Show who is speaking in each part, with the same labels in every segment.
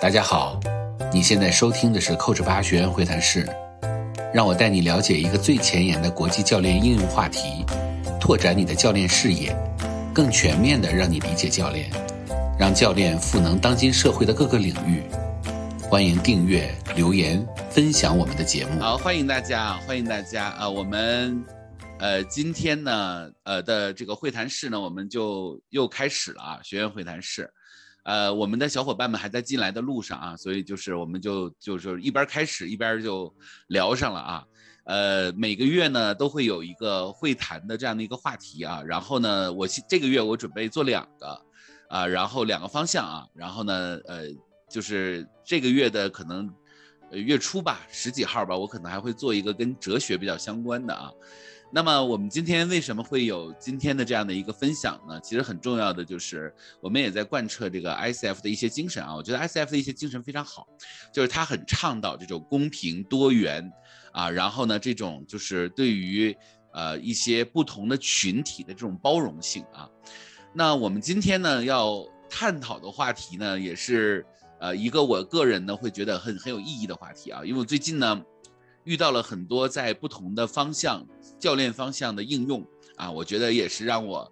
Speaker 1: 大家好，你现在收听的是 Coach 八学员会谈室，让我带你了解一个最前沿的国际教练应用话题，拓展你的教练视野，更全面的让你理解教练，让教练赋能当今社会的各个领域。欢迎订阅、留言、分享我们的节目。
Speaker 2: 好，欢迎大家，欢迎大家啊！我们呃今天呢呃的这个会谈室呢，我们就又开始了啊，学员会谈室。呃，我们的小伙伴们还在进来的路上啊，所以就是我们就就是一边开始一边就聊上了啊。呃，每个月呢都会有一个会谈的这样的一个话题啊，然后呢，我这个月我准备做两个啊，然后两个方向啊，然后呢，呃，就是这个月的可能月初吧，十几号吧，我可能还会做一个跟哲学比较相关的啊。那么我们今天为什么会有今天的这样的一个分享呢？其实很重要的就是我们也在贯彻这个 ICF 的一些精神啊。我觉得 ICF 的一些精神非常好，就是它很倡导这种公平多元啊，然后呢，这种就是对于呃一些不同的群体的这种包容性啊。那我们今天呢要探讨的话题呢，也是呃一个我个人呢会觉得很很有意义的话题啊，因为我最近呢。遇到了很多在不同的方向教练方向的应用啊，我觉得也是让我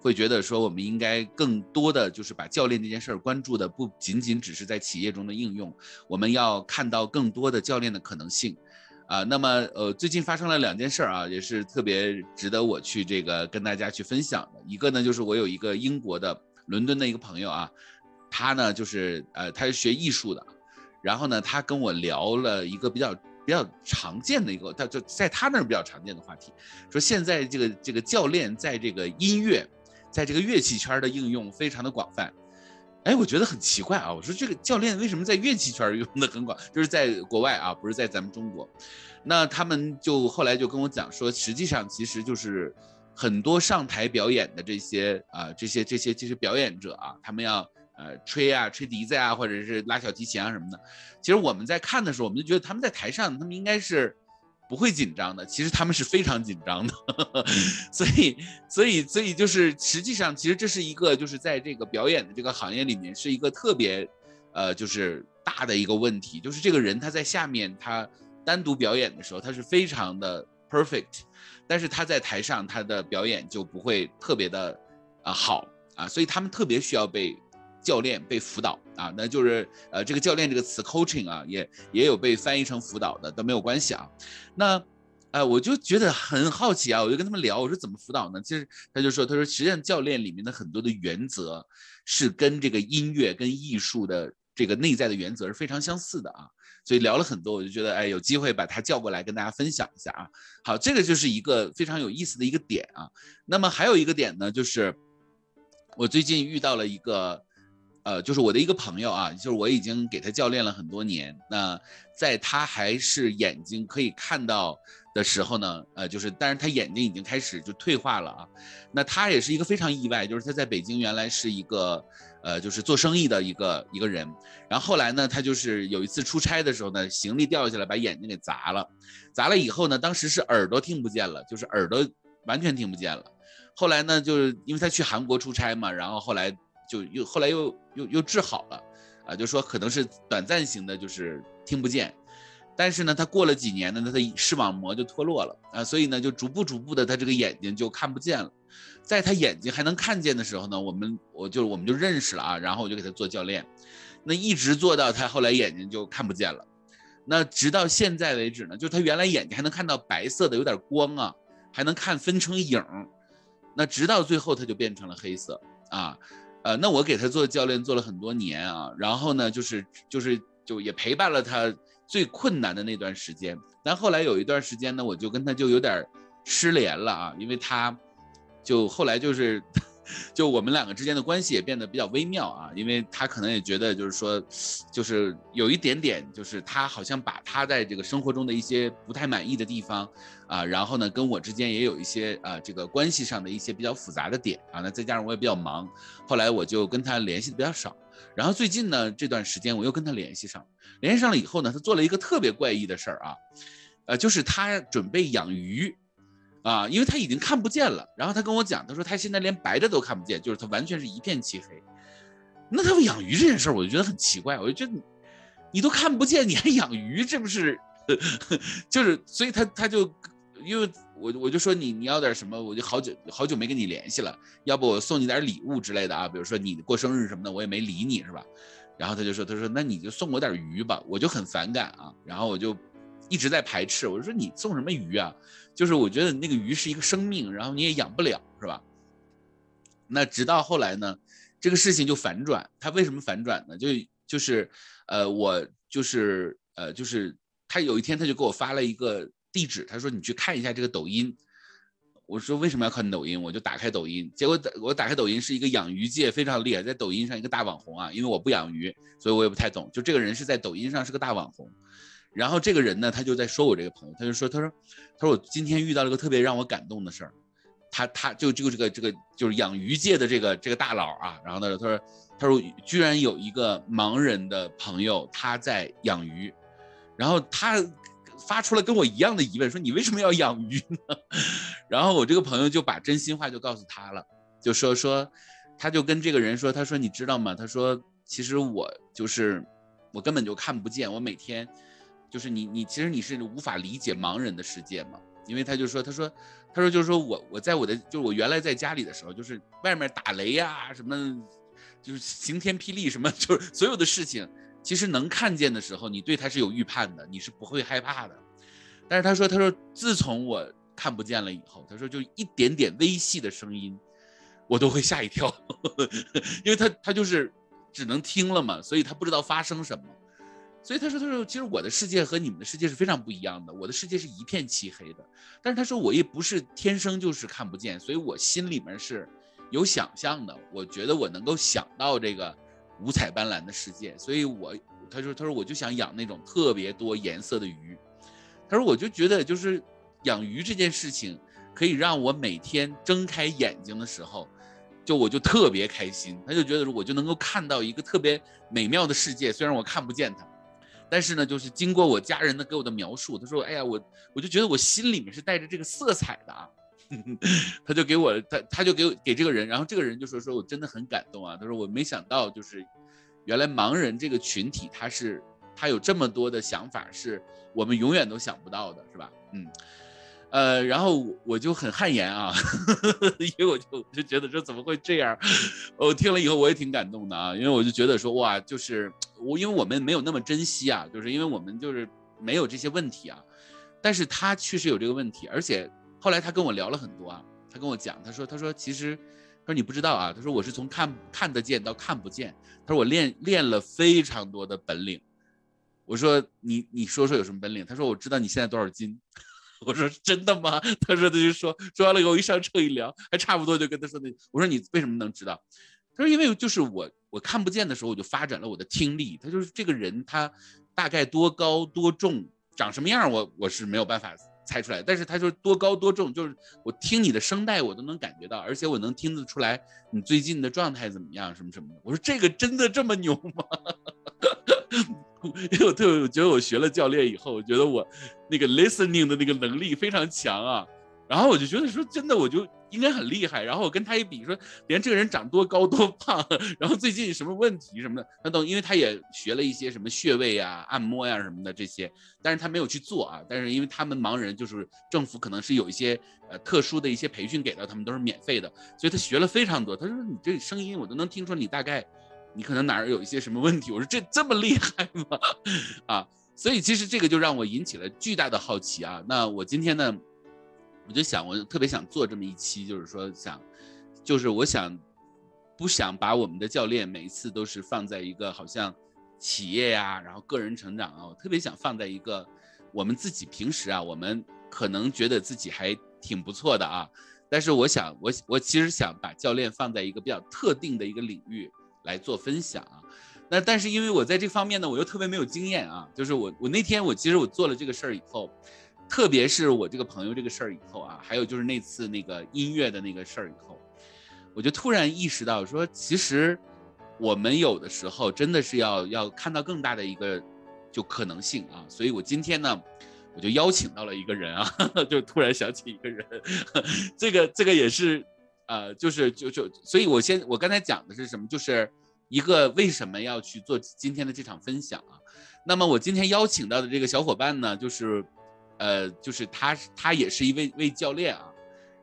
Speaker 2: 会觉得说，我们应该更多的就是把教练这件事儿关注的不仅仅只是在企业中的应用，我们要看到更多的教练的可能性啊。那么呃，最近发生了两件事儿啊，也是特别值得我去这个跟大家去分享的。一个呢，就是我有一个英国的伦敦的一个朋友啊，他呢就是呃他是学艺术的，然后呢他跟我聊了一个比较。比较常见的一个，他就在他那儿比较常见的话题，说现在这个这个教练在这个音乐，在这个乐器圈的应用非常的广泛。哎，我觉得很奇怪啊，我说这个教练为什么在乐器圈 用的很广，就是在国外啊，不是在咱们中国。那他们就后来就跟我讲说，实际上其实就是很多上台表演的这些啊，这些这些这些表演者啊，他们要。呃，吹啊，吹笛子呀，或者是拉小提琴啊什么的。其实我们在看的时候，我们就觉得他们在台上，他们应该是不会紧张的。其实他们是非常紧张的。所以，所以，所以就是实际上，其实这是一个就是在这个表演的这个行业里面是一个特别呃，就是大的一个问题，就是这个人他在下面他单独表演的时候，他是非常的 perfect，但是他在台上他的表演就不会特别的啊好啊，所以他们特别需要被。教练被辅导啊，那就是呃，这个教练这个词 coaching 啊，也也有被翻译成辅导的，都没有关系啊。那呃，我就觉得很好奇啊，我就跟他们聊，我说怎么辅导呢？其实他就说，他说实际上教练里面的很多的原则是跟这个音乐跟艺术的这个内在的原则是非常相似的啊。所以聊了很多，我就觉得哎，有机会把他叫过来跟大家分享一下啊。好，这个就是一个非常有意思的一个点啊。那么还有一个点呢，就是我最近遇到了一个。呃，就是我的一个朋友啊，就是我已经给他教练了很多年。那在他还是眼睛可以看到的时候呢，呃，就是，但是他眼睛已经开始就退化了啊。那他也是一个非常意外，就是他在北京原来是一个，呃，就是做生意的一个一个人。然后后来呢，他就是有一次出差的时候呢，行李掉下来把眼睛给砸了，砸了以后呢，当时是耳朵听不见了，就是耳朵完全听不见了。后来呢，就是因为他去韩国出差嘛，然后后来。就又后来又又又治好了，啊，就说可能是短暂型的，就是听不见，但是呢，他过了几年呢，他的视网膜就脱落了。啊，所以呢，就逐步逐步的，他这个眼睛就看不见了。在他眼睛还能看见的时候呢，我们我就我们就认识了啊，然后我就给他做教练，那一直做到他后来眼睛就看不见了，那直到现在为止呢，就他原来眼睛还能看到白色的有点光啊，还能看分成影，那直到最后他就变成了黑色。啊。呃，那我给他做教练做了很多年啊，然后呢，就是就是就也陪伴了他最困难的那段时间。但后来有一段时间呢，我就跟他就有点失联了啊，因为他就后来就是。就我们两个之间的关系也变得比较微妙啊，因为他可能也觉得就是说，就是有一点点，就是他好像把他在这个生活中的一些不太满意的地方啊，然后呢跟我之间也有一些啊这个关系上的一些比较复杂的点啊，那再加上我也比较忙，后来我就跟他联系的比较少，然后最近呢这段时间我又跟他联系上，联系上了以后呢，他做了一个特别怪异的事儿啊，呃，就是他准备养鱼。啊，因为他已经看不见了，然后他跟我讲，他说他现在连白的都看不见，就是他完全是一片漆黑。那他养鱼这件事儿，我就觉得很奇怪，我就觉得你都看不见，你还养鱼，这不是？就是，所以他他就，因为我我就说你你要点什么，我就好久好久没跟你联系了，要不我送你点礼物之类的啊，比如说你过生日什么的，我也没理你是吧？然后他就说他说那你就送我点鱼吧，我就很反感啊，然后我就一直在排斥，我就说你送什么鱼啊？就是我觉得那个鱼是一个生命，然后你也养不了是吧？那直到后来呢，这个事情就反转，他为什么反转呢？就就是呃我就是呃就是。他有一天他就给我发了一个地址，他说你去看一下这个抖音。我说为什么要看抖音？我就打开抖音，结果我打开抖音是一个养鱼界非常厉害，在抖音上一个大网红啊。因为我不养鱼，所以我也不太懂。就这个人是在抖音上是个大网红，然后这个人呢，他就在说我这个朋友，他就说他说他说我今天遇到了个特别让我感动的事儿。他他就就这个这个就是养鱼界的这个这个大佬啊，然后他说他说他说居然有一个盲人的朋友他在养鱼。然后他发出了跟我一样的疑问，说你为什么要养鱼呢？然后我这个朋友就把真心话就告诉他了，就说说，他就跟这个人说，他说你知道吗？他说其实我就是我根本就看不见，我每天就是你你其实你是无法理解盲人的世界嘛，因为他就说他说他说就是说我我在我的就是我原来在家里的时候，就是外面打雷呀什么，就是晴天霹雳什么，就是所有的事情。其实能看见的时候，你对他是有预判的，你是不会害怕的。但是他说，他说自从我看不见了以后，他说就一点点微细的声音，我都会吓一跳，因为他他就是只能听了嘛，所以他不知道发生什么。所以他说，他说其实我的世界和你们的世界是非常不一样的，我的世界是一片漆黑的。但是他说我也不是天生就是看不见，所以我心里面是有想象的，我觉得我能够想到这个。五彩斑斓的世界，所以我他说他说我就想养那种特别多颜色的鱼，他说我就觉得就是养鱼这件事情可以让我每天睁开眼睛的时候，就我就特别开心，他就觉得我就能够看到一个特别美妙的世界，虽然我看不见它，但是呢，就是经过我家人的给我的描述，他说哎呀我我就觉得我心里面是带着这个色彩的啊。他就给我，他他就给给这个人，然后这个人就说说我真的很感动啊。他说我没想到，就是原来盲人这个群体，他是他有这么多的想法，是我们永远都想不到的，是吧？嗯，呃，然后我就很汗颜啊，因为我就就觉得说怎么会这样？我听了以后我也挺感动的啊，因为我就觉得说哇，就是我因为我们没有那么珍惜啊，就是因为我们就是没有这些问题啊，但是他确实有这个问题，而且。后来他跟我聊了很多啊，他跟我讲，他说，他说其实，他说你不知道啊，他说我是从看看得见到看不见，他说我练练了非常多的本领。我说你你说说有什么本领？他说我知道你现在多少斤。我说真的吗？他说他就说说完了以后一上车一量，还差不多就跟他说的。我说你为什么能知道？他说因为就是我我看不见的时候我就发展了我的听力。他就是这个人他大概多高多重长什么样我我是没有办法。猜出来，但是他说多高多重，就是我听你的声带，我都能感觉到，而且我能听得出来你最近的状态怎么样，什么什么的。我说这个真的这么牛吗？因为我特别觉得我学了教练以后，我觉得我那个 listening 的那个能力非常强啊。然后我就觉得说真的，我就应该很厉害。然后我跟他一比，说连这个人长多高多胖，然后最近什么问题什么的，他都因为他也学了一些什么穴位呀、按摩呀什么的这些，但是他没有去做啊。但是因为他们盲人，就是政府可能是有一些呃特殊的一些培训给到他们，都是免费的，所以他学了非常多。他说你这声音我都能听出你大概你可能哪儿有一些什么问题。我说这这么厉害吗？啊，所以其实这个就让我引起了巨大的好奇啊。那我今天呢？我就想，我特别想做这么一期，就是说想，就是我想，不想把我们的教练每一次都是放在一个好像企业呀，然后个人成长啊，我特别想放在一个我们自己平时啊，我们可能觉得自己还挺不错的啊，但是我想，我我其实想把教练放在一个比较特定的一个领域来做分享啊，那但是因为我在这方面呢，我又特别没有经验啊，就是我我那天我其实我做了这个事儿以后。特别是我这个朋友这个事儿以后啊，还有就是那次那个音乐的那个事儿以后，我就突然意识到说，其实我们有的时候真的是要要看到更大的一个就可能性啊。所以我今天呢，我就邀请到了一个人啊，就突然想起一个人，这个这个也是，呃，就是就就，所以我先我刚才讲的是什么？就是一个为什么要去做今天的这场分享啊？那么我今天邀请到的这个小伙伴呢，就是，呃，就是他，他也是一位位教练啊。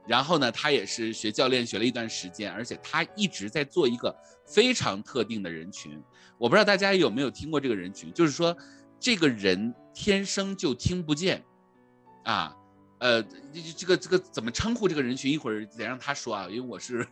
Speaker 2: 然后呢，他也是学教练学了一段时间，而且他一直在做一个非常特定的人群。我不知道大家有没有听过这个人群，就是说，这个人天生就听不见，啊。呃，这这个这个怎么称呼这个人群？一会儿得让他说啊，因为我是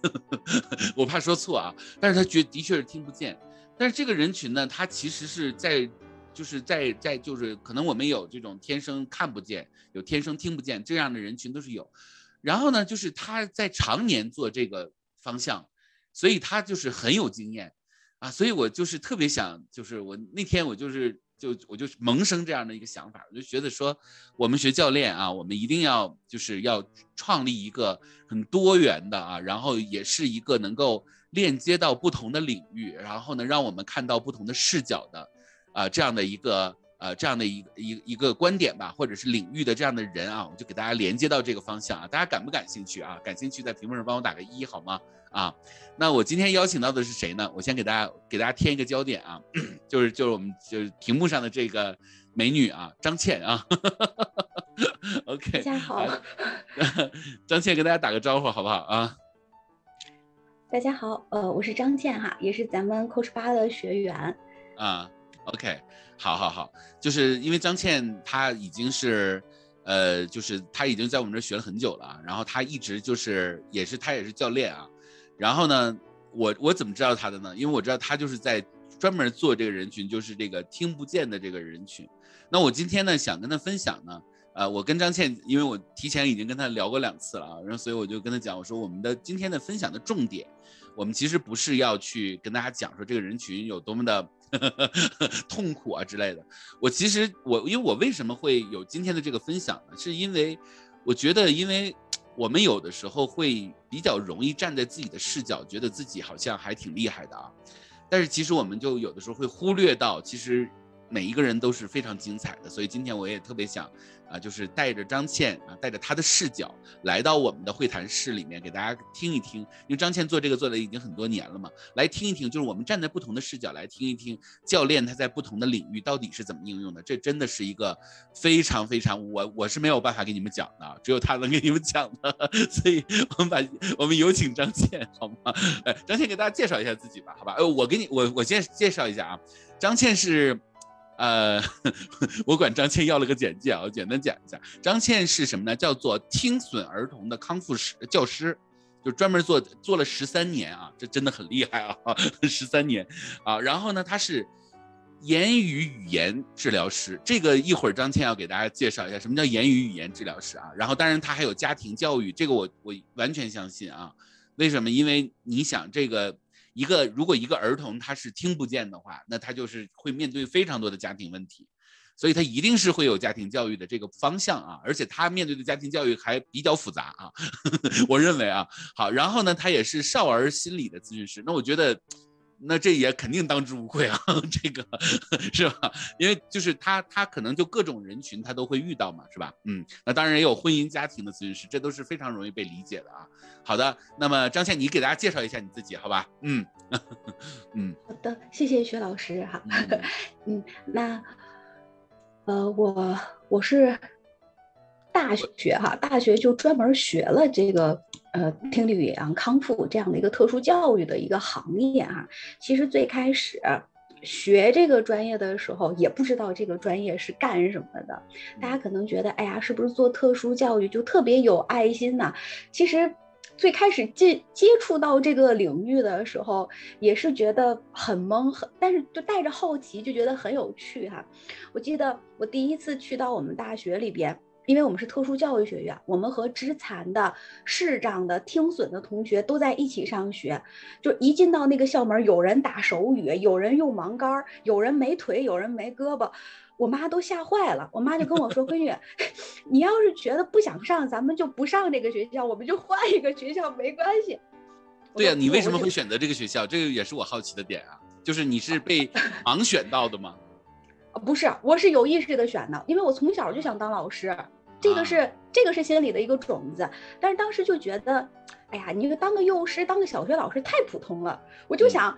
Speaker 2: 我怕说错啊。但是他觉的确是听不见。但是这个人群呢，他其实是在，就是在在就是可能我们有这种天生看不见，有天生听不见这样的人群都是有。然后呢，就是他在常年做这个方向，所以他就是很有经验啊。所以我就是特别想，就是我那天我就是。就我就萌生这样的一个想法，我就觉得说，我们学教练啊，我们一定要就是要创立一个很多元的啊，然后也是一个能够链接到不同的领域，然后呢，让我们看到不同的视角的啊这样的一个。呃，这样的一个一一个观点吧，或者是领域的这样的人啊，我就给大家连接到这个方向啊，大家感不感兴趣啊？感兴趣在屏幕上帮我打个一好吗？啊，那我今天邀请到的是谁呢？我先给大家给大家添一个焦点啊，就是就是我们就是屏幕上的这个美女啊，张倩啊。OK，
Speaker 3: 大家好，
Speaker 2: 张倩跟大家打个招呼好不好啊？
Speaker 3: 大家好，呃，我是张倩哈，也是咱们 Coach 八的学员
Speaker 2: 啊。OK。好好好，就是因为张倩她已经是，呃，就是她已经在我们这学了很久了，然后她一直就是也是她也是教练啊，然后呢，我我怎么知道他的呢？因为我知道他就是在专门做这个人群，就是这个听不见的这个人群。那我今天呢想跟他分享呢，呃，我跟张倩，因为我提前已经跟他聊过两次了啊，然后所以我就跟他讲，我说我们的今天的分享的重点，我们其实不是要去跟大家讲说这个人群有多么的。痛苦啊之类的，我其实我因为我为什么会有今天的这个分享呢？是因为我觉得，因为我们有的时候会比较容易站在自己的视角，觉得自己好像还挺厉害的啊，但是其实我们就有的时候会忽略到，其实每一个人都是非常精彩的。所以今天我也特别想。啊，就是带着张倩啊，带着她的视角来到我们的会谈室里面，给大家听一听。因为张倩做这个做的已经很多年了嘛，来听一听，就是我们站在不同的视角来听一听教练他在不同的领域到底是怎么应用的。这真的是一个非常非常我我是没有办法给你们讲的，只有他能给你们讲的。所以我们把我们有请张倩好吗？哎，张倩给大家介绍一下自己吧，好吧？呃，我给你我我先介绍一下啊，张倩是。呃，我管张倩要了个简介啊，我简单讲一下，张倩是什么呢？叫做听损儿童的康复师教师，就专门做做了十三年啊，这真的很厉害啊，十三年啊。然后呢，他是言语语言治疗师，这个一会儿张倩要给大家介绍一下什么叫言语语言治疗师啊。然后当然他还有家庭教育，这个我我完全相信啊。为什么？因为你想这个。一个如果一个儿童他是听不见的话，那他就是会面对非常多的家庭问题，所以他一定是会有家庭教育的这个方向啊，而且他面对的家庭教育还比较复杂啊，我认为啊，好，然后呢，他也是少儿心理的咨询师，那我觉得。那这也肯定当之无愧啊，这个是吧？因为就是他，他可能就各种人群他都会遇到嘛，是吧？嗯，那当然也有婚姻家庭的咨询师，这都是非常容易被理解的啊。好的，那么张倩，你给大家介绍一下你自己，好吧？嗯
Speaker 3: 嗯，好的，谢谢薛老师哈。嗯，那呃，我我是大学哈，大学就专门学了这个。呃，听力语言康复这样的一个特殊教育的一个行业哈，其实最开始学这个专业的时候，也不知道这个专业是干什么的。大家可能觉得，哎呀，是不是做特殊教育就特别有爱心呢？其实最开始接接触到这个领域的时候，也是觉得很懵，很但是就带着好奇，就觉得很有趣哈。我记得我第一次去到我们大学里边。因为我们是特殊教育学院，我们和肢残的、视障的、听损的同学都在一起上学。就一进到那个校门，有人打手语，有人用盲杆，有人没腿，有人没胳膊，我妈都吓坏了。我妈就跟我说：“ 闺女，你要是觉得不想上，咱们就不上这个学校，我们就换一个学校，没关系。”
Speaker 2: 对呀，你为什么会选择这个学校？这个也是我好奇的点啊。就是你是被盲选到的吗？
Speaker 3: 不是，我是有意识的选的，因为我从小就想当老师，这个是这个是心里的一个种子。但是当时就觉得，哎呀，你就当个幼师，当个小学老师太普通了。我就想，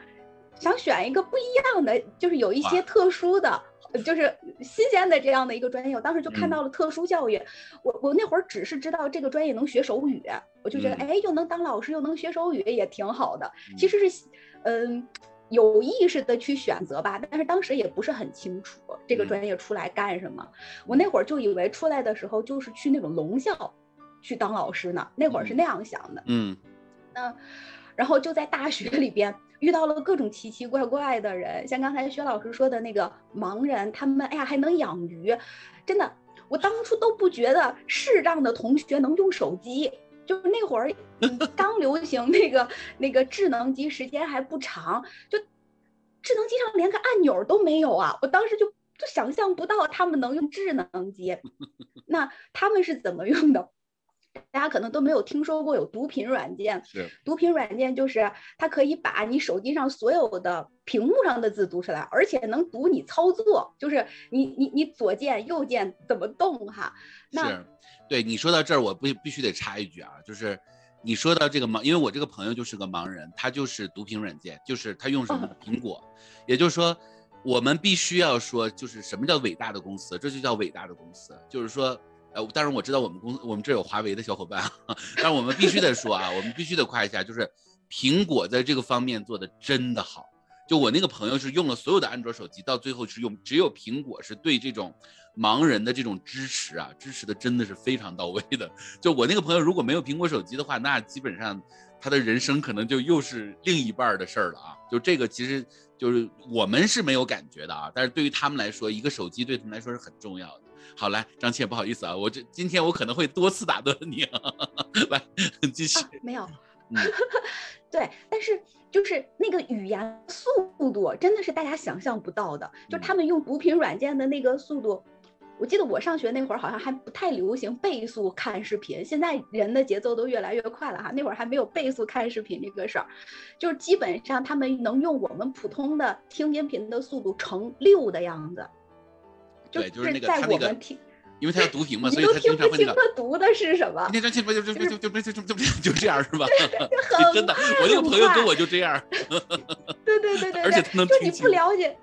Speaker 3: 想选一个不一样的，就是有一些特殊的，就是新鲜的这样的一个专业。我当时就看到了特殊教育，我我那会儿只是知道这个专业能学手语，我就觉得哎，又能当老师又能学手语也挺好的。其实是，嗯，有意识的去选择吧，但是当时也不是很清楚这个专业出来干什么。我那会儿就以为出来的时候就是去那种聋校去当老师呢，那会儿是那样想的。
Speaker 2: 嗯，
Speaker 3: 那。然后就在大学里边遇到了各种奇奇怪怪的人，像刚才薛老师说的那个盲人，他们哎呀还能养鱼，真的，我当初都不觉得视障的同学能用手机，就那会儿刚流行那个那个智能机，时间还不长，就智能机上连个按钮都没有啊，我当时就就想象不到他们能用智能机，那他们是怎么用的？大家可能都没有听说过有读屏软件，
Speaker 2: 是
Speaker 3: 读屏软件就是它可以把你手机上所有的屏幕上的字读出来，而且能读你操作，就是你你你左键右键怎么动哈。
Speaker 2: 是，对你说到这儿，我不必须得插一句啊，就是你说到这个盲，因为我这个朋友就是个盲人，他就是读屏软件，就是他用什么苹果，也就是说，我们必须要说，就是什么叫伟大的公司，这就叫伟大的公司，就是说。呃，当然我知道我们公司我们这有华为的小伙伴，但是我们必须得说啊，我们必须得夸一下，就是苹果在这个方面做的真的好。就我那个朋友是用了所有的安卓手机，到最后是用只有苹果是对这种盲人的这种支持啊，支持的真的是非常到位的。就我那个朋友如果没有苹果手机的话，那基本上他的人生可能就又是另一半的事儿了啊。就这个其实就是我们是没有感觉的啊，但是对于他们来说，一个手机对他们来说是很重要的。好，来，张倩，不好意思啊，我这今天我可能会多次打断你，来继续。
Speaker 3: 没有，对，但是就是那个语言速度真的是大家想象不到的，就他们用读屏软件的那个速度，我记得我上学那会儿好像还不太流行倍速看视频，现在人的节奏都越来越快了哈，那会儿还没有倍速看视频这个事儿，就是基本上他们能用我们普通的听音频的速度乘六的样子。
Speaker 2: 就是在
Speaker 3: 我
Speaker 2: 们听，因为他要读 屏嘛，所以就听不清
Speaker 3: 他读的是什么。
Speaker 2: 那张清白就就就就就这样，就这样是吧？真的，
Speaker 3: 我
Speaker 2: 那个朋友跟我就这样。
Speaker 3: 对对对对。
Speaker 2: 而且他能，
Speaker 3: 就你不了解。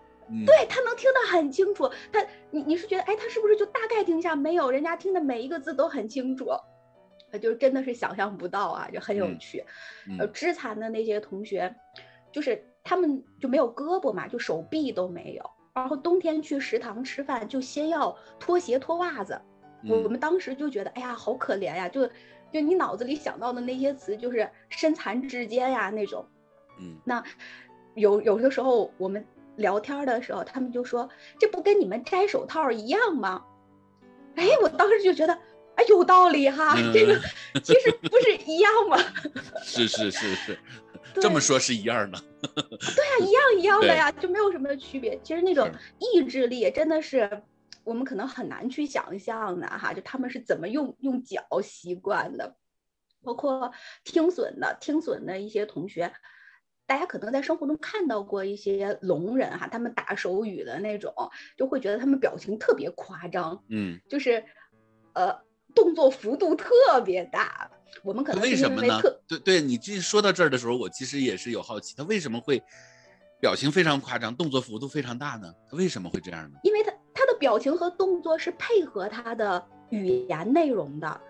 Speaker 3: 对，他能听得很清楚。他，你你是觉得，哎，他是不是就大概听一下，没有，人家听的每一个字都很清楚。就真的是想象不到啊，就很有趣。呃肢残的那些同学。就是他们就没有胳膊嘛，就手臂都没有。然后冬天去食堂吃饭，就先要脱鞋脱袜子。我们当时就觉得，哎呀，好可怜呀！就就你脑子里想到的那些词，就是身残志坚呀那种。
Speaker 2: 嗯，
Speaker 3: 那有有的时候我们聊天的时候，他们就说，这不跟你们摘手套一样吗？哎，我当时就觉得，哎，有道理哈，这个其实不是一样吗？
Speaker 2: 是是是是。这么说，是一样的。
Speaker 3: 对呀，一样一样的呀，就没有什么区别。其实那种意志力真的是我们可能很难去想象的哈。就他们是怎么用用脚习惯的，包括听损的听损的一些同学，大家可能在生活中看到过一些聋人哈，他们打手语的那种，就会觉得他们表情特别夸张，
Speaker 2: 嗯，
Speaker 3: 就是呃动作幅度特别大。我们可能
Speaker 2: 为什么呢？对对，你这说到这儿的时候，我其实也是有好奇，他为什么会表情非常夸张，动作幅度非常大呢？他为什么会这样呢？
Speaker 3: 因为他他的表情和动作是配合他的语言内容的，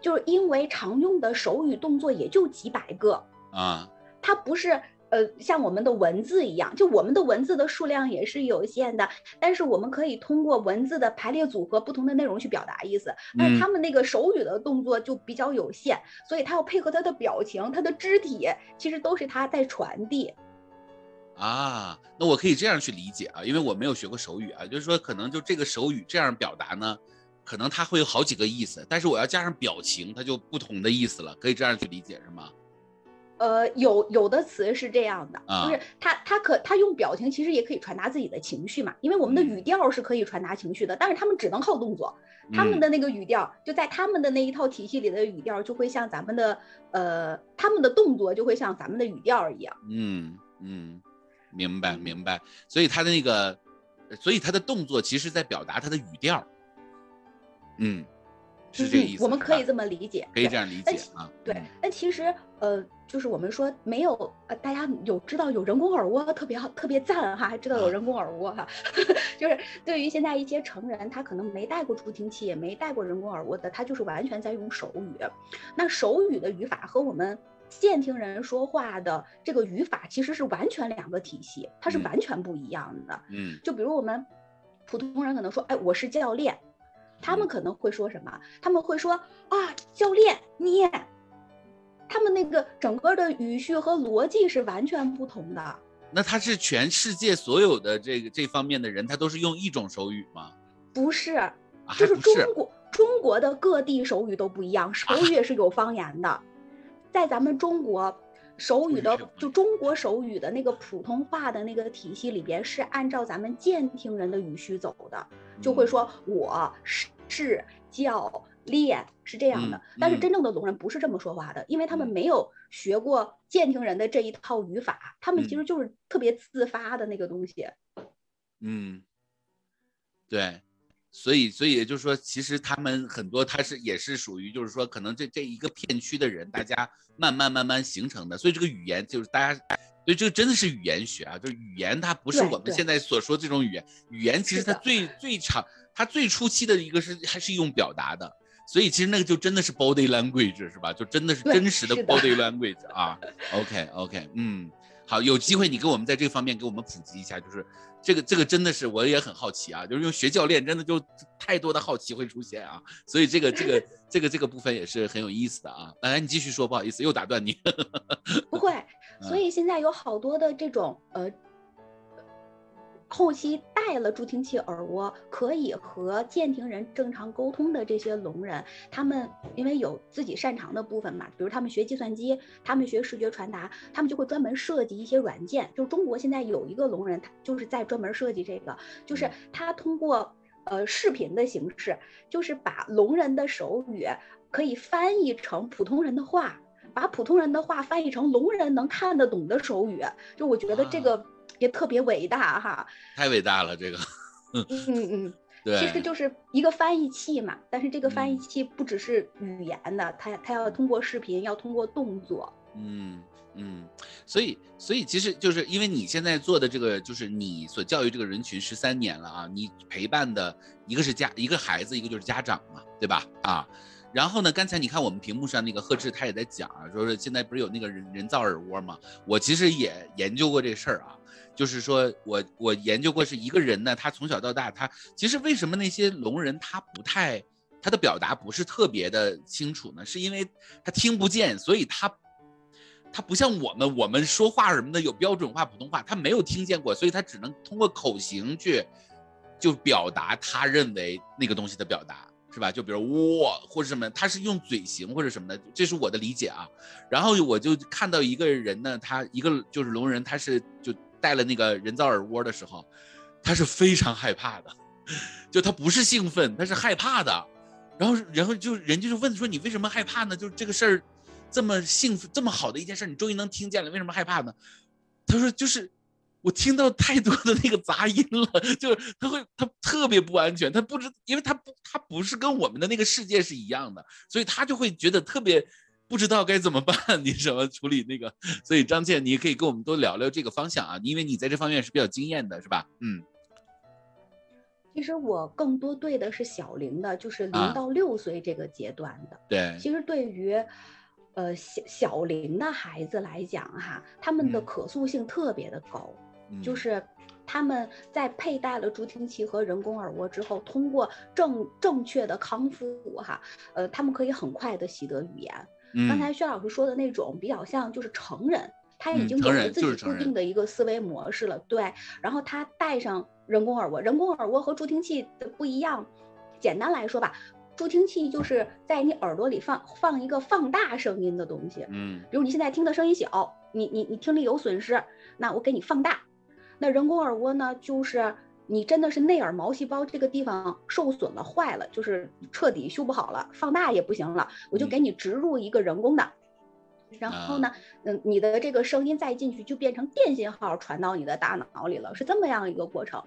Speaker 3: 就是因为常用的手语动作也就几百个
Speaker 2: 啊，
Speaker 3: 他不是。呃，像我们的文字一样，就我们的文字的数量也是有限的，但是我们可以通过文字的排列组合、不同的内容去表达意思。那他们那个手语的动作就比较有限，所以他要配合他的表情、他的肢体，其实都是他在传递。
Speaker 2: 啊，那我可以这样去理解啊，因为我没有学过手语啊，就是说可能就这个手语这样表达呢，可能它会有好几个意思，但是我要加上表情，它就不同的意思了，可以这样去理解是吗？
Speaker 3: 呃，有有的词是这样的，就是他他可他用表情其实也可以传达自己的情绪嘛，因为我们的语调是可以传达情绪的，但是他们只能靠动作，他们的那个语调就在他们的那一套体系里的语调就会像咱们的呃，他们的动作就会像咱们的语调一样。
Speaker 2: 嗯嗯，明白明白，所以他的那个，所以他的动作其实在表达他的语调。嗯。是这个意
Speaker 3: 思。我们可以这么理解，
Speaker 2: 可以这样理解啊。
Speaker 3: 对，但其实呃，就是我们说没有呃，大家有知道有人工耳蜗特别好，特别赞哈，还知道有人工耳蜗哈。就是对于现在一些成人，他可能没带过助听器，也没带过人工耳蜗的，他就是完全在用手语。那手语的语法和我们健听人说话的这个语法其实是完全两个体系，它是完全不一样的。
Speaker 2: 嗯，
Speaker 3: 就比如我们普通人可能说，哎，我是教练。他们可能会说什么？他们会说啊，教练你，他们那个整个的语序和逻辑是完全不同的。
Speaker 2: 那他是全世界所有的这个这方面的人，他都是用一种手语吗？
Speaker 3: 不是，就是中国中国的各地手语都不一样，手语也是有方言的，在咱们中国。手语的就中国手语的那个普通话的那个体系里边是按照咱们健听人的语序走的，就会说我是教练是这样的。但是真正的聋人不是这么说话的，因为他们没有学过健听人的这一套语法，他们其实就是特别自发的那个东西。
Speaker 2: 嗯，对。所以，所以也就是说，其实他们很多，他是也是属于，就是说，可能这这一个片区的人，大家慢慢慢慢形成的。所以这个语言就是大家，所以这个真的是语言学啊，就是语言它不是我们现在所说这种语言，语言其实它最最长，它最初期的一个是还是用表达的。所以其实那个就真的是 body language 是吧？就真的是真实的 body language 啊。OK OK，嗯，好，有机会你给我们在这方面给我们普及一下，就是。这个这个真的是我也很好奇啊，就是用学教练真的就太多的好奇会出现啊，所以这个这个 这个这个部分也是很有意思的啊。来，你继续说，不好意思又打断你。
Speaker 3: 不会，所以现在有好多的这种呃。后期带了助听器耳蜗，可以和健听人正常沟通的这些聋人，他们因为有自己擅长的部分嘛，比如他们学计算机，他们学视觉传达，他们就会专门设计一些软件。就中国现在有一个聋人，他就是在专门设计这个，就是他通过呃视频的形式，就是把聋人的手语可以翻译成普通人的话，把普通人的话翻译成聋人能看得懂的手语。就我觉得这个。也特别伟大哈，
Speaker 2: 太伟大了这个，
Speaker 3: 嗯 嗯，
Speaker 2: 对，
Speaker 3: 其实就是一个翻译器嘛，但是这个翻译器不只是语言的，它它要通过视频，要通过动作，
Speaker 2: 嗯嗯，所以所以其实就是因为你现在做的这个，就是你所教育这个人群十三年了啊，你陪伴的一个是家一个孩子，一个就是家长嘛，对吧？啊，然后呢，刚才你看我们屏幕上那个贺志他也在讲啊，说是现在不是有那个人人造耳蜗嘛？我其实也研究过这事儿啊。就是说，我我研究过，是一个人呢，他从小到大，他其实为什么那些聋人他不太，他的表达不是特别的清楚呢？是因为他听不见，所以他他不像我们，我们说话什么的有标准化普通话，他没有听见过，所以他只能通过口型去就表达他认为那个东西的表达，是吧？就比如哇或者什么，他是用嘴型或者什么的，这是我的理解啊。然后我就看到一个人呢，他一个就是聋人，他是就。戴了那个人造耳蜗的时候，他是非常害怕的，就他不是兴奋，他是害怕的。然后，然后就人家就问说：“你为什么害怕呢？就是这个事儿这么兴奋，这么好的一件事，你终于能听见了，为什么害怕呢？”他说：“就是我听到太多的那个杂音了，就是他会他特别不安全，他不知，因为他不他不是跟我们的那个世界是一样的，所以他就会觉得特别。”不知道该怎么办，你怎么处理那个？所以张倩，你也可以跟我们多聊聊这个方向啊，因为你在这方面是比较经验的，是吧？嗯。
Speaker 3: 其实我更多对的是小龄的，就是零到六岁这个阶段的。
Speaker 2: 对。
Speaker 3: 其实对于，呃小小龄的孩子来讲哈，他们的可塑性特别的高，就是他们在佩戴了助听器和人工耳蜗之后，通过正正确的康复哈，呃，他们可以很快的习得语言。刚才薛老师说的那种比较像，就是成人，他已经有了自己固定的一个思维模式了。对，然后他戴上人工耳蜗，人工耳蜗和助听器的不一样。简单来说吧，助听器就是在你耳朵里放放一个放大声音的东西。
Speaker 2: 嗯，
Speaker 3: 比如你现在听的声音小，你你你听力有损失，那我给你放大。那人工耳蜗呢，就是。你真的是内耳毛细胞这个地方受损了、坏了，就是彻底修不好了，放大也不行了，我就给你植入一个人工的，然后呢，嗯，你的这个声音再进去就变成电信号传到你的大脑里了，是这么样一个过程。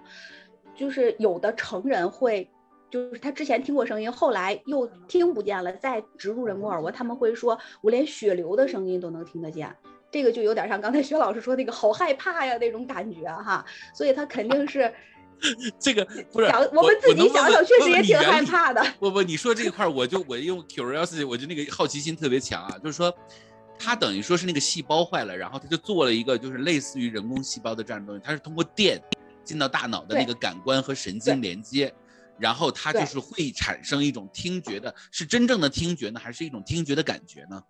Speaker 3: 就是有的成人会就是他之前听过声音，后来又听不见了，再植入人工耳蜗，他们会说，我连血流的声音都能听得见。这个就有点像刚才薛老师说那个好害怕呀那种感觉哈，所以他肯定是
Speaker 2: 这个不是
Speaker 3: 我们自己想想确实也挺害怕的。
Speaker 2: 不不，你说这一块我就我用 curiosity，我就那个好奇心特别强啊，就是说，它等于说是那个细胞坏了，然后它就做了一个就是类似于人工细胞的这样的东西，它是通过电进到大脑的那个感官和神经连接，然后它就是会产生一种听觉的，是真正的听觉呢，还是一种听觉的感觉呢？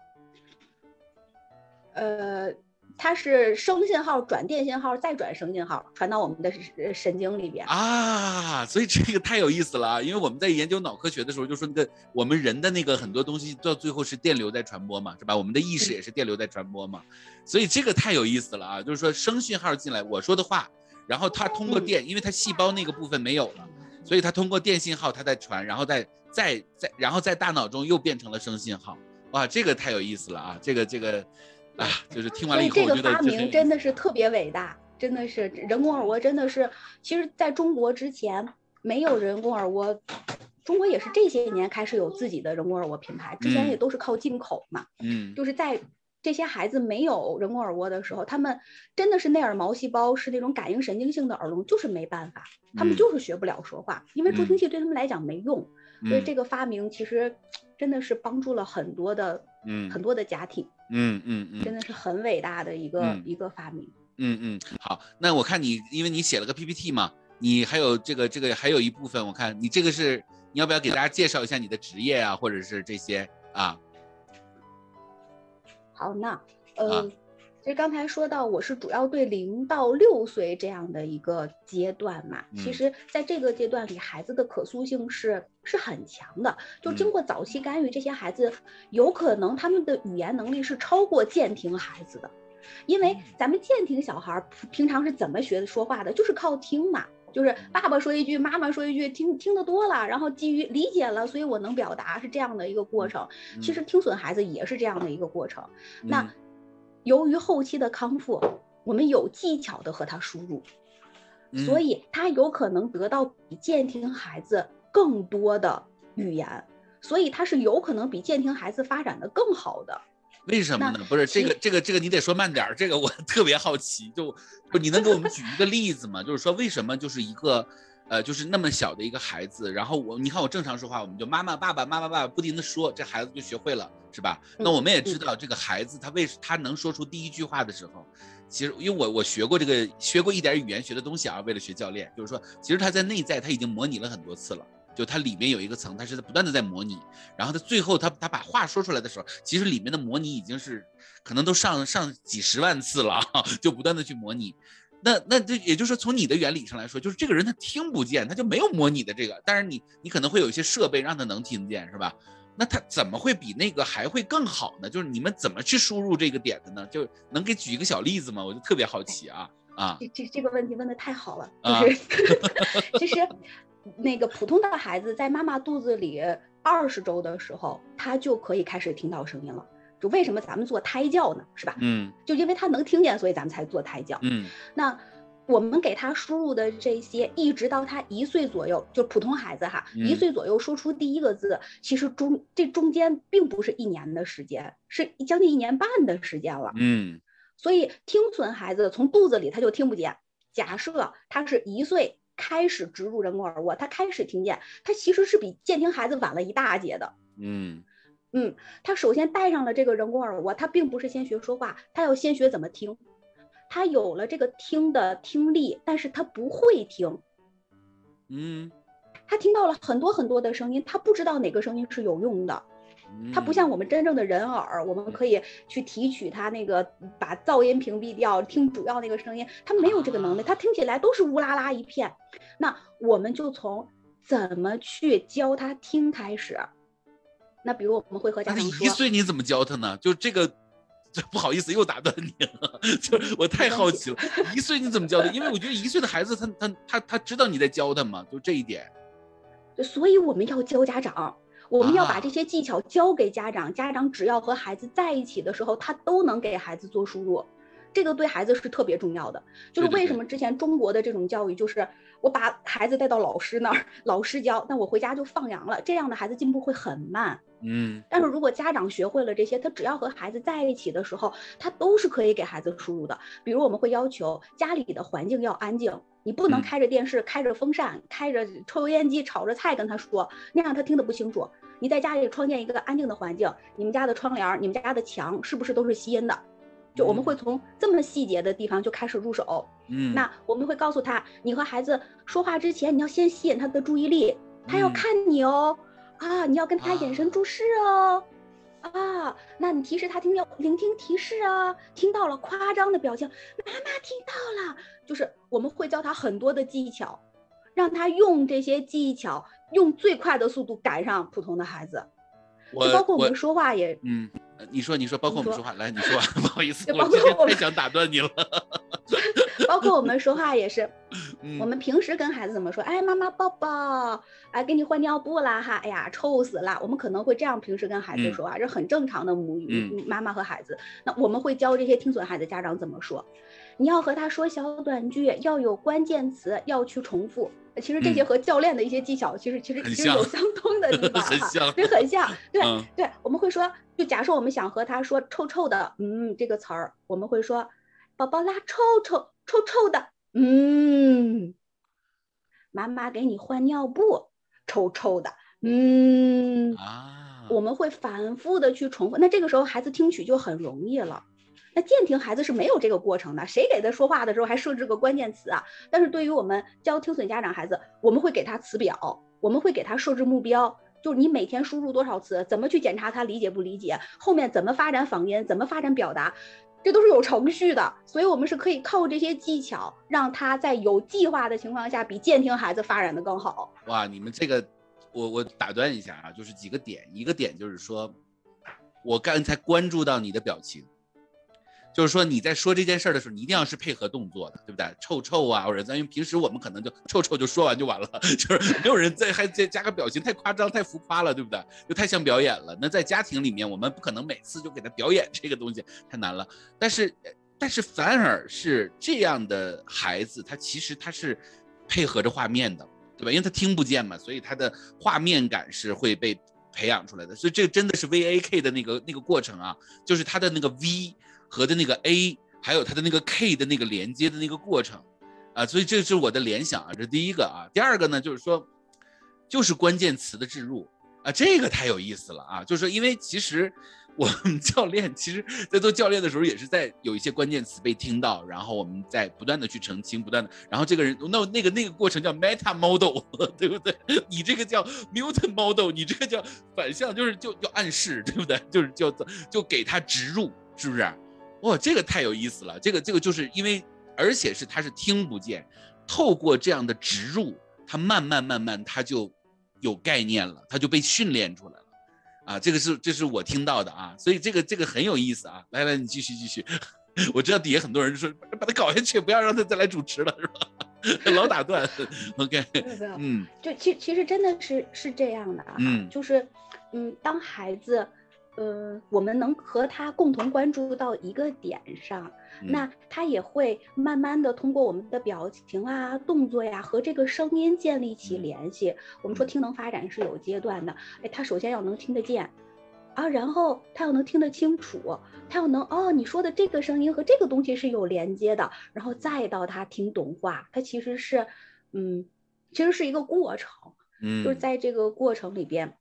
Speaker 3: 呃，它是声信号转电信号，再转声信号传到我们的神经里边
Speaker 2: 啊，所以这个太有意思了啊！因为我们在研究脑科学的时候，就说那个我们人的那个很多东西到最后是电流在传播嘛，是吧？我们的意识也是电流在传播嘛，所以这个太有意思了啊！就是说声讯号进来，我说的话，然后它通过电，因为它细胞那个部分没有了，所以它通过电信号它在传，然后再再再然后在大脑中又变成了声信号，哇，这个太有意思了啊！这个这个。啊，就是听完了以后，
Speaker 3: 这个发明真的是特别伟大，真的是人工耳蜗，真的是，其实在中国之前没有人工耳蜗，中国也是这些年开始有自己的人工耳蜗品牌，之前也都是靠进口嘛。
Speaker 2: 嗯，
Speaker 3: 就是在这些孩子没有人工耳蜗的时候，他们真的是内耳毛细胞是那种感应神经性的耳聋，就是没办法，他们就是学不了说话，因为助听器对他们来讲没用，所以这个发明其实真的是帮助了很多的，嗯，很多的家庭。
Speaker 2: 嗯嗯嗯，
Speaker 3: 真的是很伟大的一个一个发明。
Speaker 2: 嗯嗯，好，那我看你，因为你写了个 PPT 嘛，你还有这个这个还有一部分，我看你这个是你要不要给大家介绍一下你的职业啊，或者是这些啊？
Speaker 3: 好，那呃。其实刚才说到，我是主要对零到六岁这样的一个阶段嘛。其实，在这个阶段里，孩子的可塑性是是很强的。就经过早期干预，这些孩子有可能他们的语言能力是超过健听孩子的。因为咱们健听小孩平常是怎么学说话的？就是靠听嘛，就是爸爸说一句，妈妈说一句，听听得多了，然后基于理解了，所以我能表达，是这样的一个过程。其实听损孩子也是这样的一个过程。那。由于后期的康复，我们有技巧的和他输入，所以他有可能得到比健听孩子更多的语言，所以他是有可能比健听孩子发展的更好的。
Speaker 2: 为什么呢？不是这个这个这个你得说慢点儿，这个我 特别好奇，就不你能给我们举一个例子吗？就是说为什么就是一个。呃，就是那么小的一个孩子，然后我，你看我正常说话，我们就妈妈、爸爸、妈妈、爸爸不停的说，这孩子就学会了，是吧？那我们也知道，这个孩子他为他能说出第一句话的时候，其实因为我我学过这个，学过一点语言学的东西啊，为了学教练，就是说，其实他在内在他已经模拟了很多次了，就他里面有一个层，他是在不断的在模拟，然后他最后他他把话说出来的时候，其实里面的模拟已经是可能都上上几十万次了，就不断的去模拟。那那这也就是从你的原理上来说，就是这个人他听不见，他就没有模拟的这个。但是你你可能会有一些设备让他能听见，是吧？那他怎么会比那个还会更好呢？就是你们怎么去输入这个点的呢？就能给举一个小例子吗？我就特别好奇啊啊！
Speaker 3: 这这这个问题问的太好了，就是 其实那个普通的孩子在妈妈肚子里二十周的时候，他就可以开始听到声音了。就为什么咱们做胎教呢？是吧？
Speaker 2: 嗯，
Speaker 3: 就因为他能听见，所以咱们才做胎教。
Speaker 2: 嗯，
Speaker 3: 那我们给他输入的这些，一直到他一岁左右，就普通孩子哈，一岁左右说出第一个字，其实中这中间并不是一年的时间，是将近一年半的时间了。
Speaker 2: 嗯，
Speaker 3: 所以听损孩子从肚子里他就听不见。假设他是一岁开始植入人工耳蜗，他开始听见，他其实是比健听孩子晚了一大截的。
Speaker 2: 嗯。
Speaker 3: 嗯，他首先戴上了这个人工耳蜗，他并不是先学说话，他要先学怎么听。他有了这个听的听力，但是他不会听。
Speaker 2: 嗯，
Speaker 3: 他听到了很多很多的声音，他不知道哪个声音是有用的。他不像我们真正的人耳，我们可以去提取它那个把噪音屏蔽掉，听主要那个声音。他没有这个能力，他听起来都是乌拉拉一片。那我们就从怎么去教他听开始。那比如我们会和家长说，
Speaker 2: 一岁你怎么教他呢？就这个，不好意思又打断你了，就我太好奇了，一岁你怎么教的？因为我觉得一岁的孩子他他他他知道你在教他吗？就这一点。
Speaker 3: 所以我们要教家长，我们要把这些技巧教给家长，家长只要和孩子在一起的时候，他都能给孩子做输入。这个对孩子是特别重要的。就是为什么之前中国的这种教育，就是我把孩子带到老师那儿，老师教，那我回家就放羊了，这样的孩子进步会很慢。
Speaker 2: 嗯，
Speaker 3: 但是如果家长学会了这些，他只要和孩子在一起的时候，他都是可以给孩子输入的。比如我们会要求家里的环境要安静，你不能开着电视、开着风扇、开着抽油烟机炒着菜跟他说，那样他听得不清楚。你在家里创建一个安静的环境，你们家的窗帘、你们家的墙是不是都是吸音的？就我们会从这么细节的地方就开始入手。
Speaker 2: 嗯，
Speaker 3: 那我们会告诉他，你和孩子说话之前，你要先吸引他的注意力，他要看你哦。啊，你要跟他眼神注视哦，啊，那你提示他听要聆听提示啊，听到了夸张的表情，妈妈听到了，就是我们会教他很多的技巧，让他用这些技巧，用最快的速度赶上普通的孩子。
Speaker 2: 我
Speaker 3: 包括我们说话也，
Speaker 2: 嗯，你说你说，包括我们说话，来你说，不好意思，
Speaker 3: 我今
Speaker 2: 天太想打断你了。
Speaker 3: 包括我们说话也是，我们平时跟孩子怎么说？哎，妈妈抱抱，哎，给你换尿布啦哈，哎呀，臭死了。我们可能会这样平时跟孩子说话，这很正常的母语，妈妈和孩子。那我们会教这些听损孩子家长怎么说？你要和他说小短句，要有关键词，要去重复。其实这些和教练的一些技巧，其实其实其实有相通的地方哈，对，很像。对对，我们会说，就假设我们想和他说臭臭的，嗯，这个词儿，我们会说，宝宝拉臭臭。臭臭的，嗯，妈妈给你换尿布，臭臭的，嗯
Speaker 2: 啊，
Speaker 3: 我们会反复的去重复，那这个时候孩子听取就很容易了。那监听孩子是没有这个过程的，谁给他说话的时候还设置个关键词啊？但是对于我们教听损家长孩子，我们会给他词表，我们会给他设置目标，就是你每天输入多少词，怎么去检查他理解不理解，后面怎么发展仿音，怎么发展表达。这都是有程序的，所以我们是可以靠这些技巧，让他在有计划的情况下，比监听孩子发展的更好。
Speaker 2: 哇，你们这个，我我打断一下啊，就是几个点，一个点就是说，我刚才关注到你的表情。就是说你在说这件事儿的时候，你一定要是配合动作的，对不对？臭臭啊，或者咱因为平时我们可能就臭臭就说完就完了，就是没有人再还再加个表情，太夸张太浮夸了，对不对？就太像表演了。那在家庭里面，我们不可能每次就给他表演这个东西，太难了。但是，但是反而是这样的孩子，他其实他是配合着画面的，对吧？因为他听不见嘛，所以他的画面感是会被培养出来的。所以这个真的是 V A K 的那个那个过程啊，就是他的那个 V。和的那个 A，还有它的那个 K 的那个连接的那个过程，啊，所以这是我的联想啊，这是第一个啊。第二个呢，就是说，就是关键词的置入啊，这个太有意思了啊。就是说，因为其实我们教练其实在做教练的时候，也是在有一些关键词被听到，然后我们在不断的去澄清，不断的，然后这个人那那个那个过程叫 meta model，对不对？你这个叫 mutant model，你这个叫反向，就是就就暗示，对不对？就是叫做就给他植入，是不是？哇，这个太有意思了！这个这个就是因为，而且是他是听不见，透过这样的植入，他慢慢慢慢他就有概念了，他就被训练出来了，啊，这个是这是我听到的啊，所以这个这个很有意思啊！来来，你继续继续，我知道底下很多人说把他搞下去，不要让他再来主持了，是吧？老打断，OK，嗯，
Speaker 3: 就其其实真的是是这样的啊，
Speaker 2: 嗯，
Speaker 3: 就是嗯，当孩子。呃，我们能和他共同关注到一个点上，那他也会慢慢的通过我们的表情啊、动作呀和这个声音建立起联系。我们说听能发展是有阶段的，哎，他首先要能听得见，啊，然后他要能听得清楚，他要能哦，你说的这个声音和这个东西是有连接的，然后再到他听懂话，他其实是，嗯，其实是一个过程，
Speaker 2: 嗯，
Speaker 3: 就是在这个过程里边。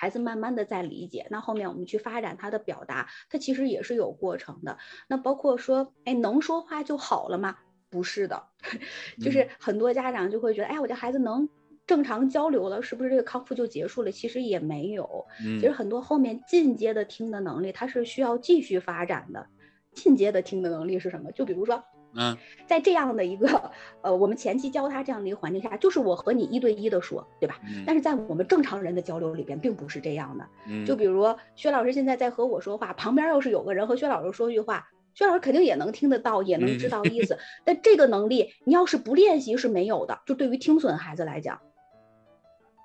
Speaker 3: 孩子慢慢的在理解，那后面我们去发展他的表达，他其实也是有过程的。那包括说，哎，能说话就好了吗？不是的，就是很多家长就会觉得，哎，我家孩子能正常交流了，是不是这个康复就结束了？其实也没有，其实很多后面进阶的听的能力，它是需要继续发展的。进阶的听的能力是什么？就比如说。
Speaker 2: 嗯，
Speaker 3: 在这样的一个呃，我们前期教他这样的一个环境下，就是我和你一对一的说，对吧？但是在我们正常人的交流里边，并不是这样的。
Speaker 2: 嗯，
Speaker 3: 就比如薛老师现在在和我说话，旁边要是有个人和薛老师说句话，薛老师肯定也能听得到，也能知道意思。但这个能力，你要是不练习是没有的。就对于听损孩子来讲，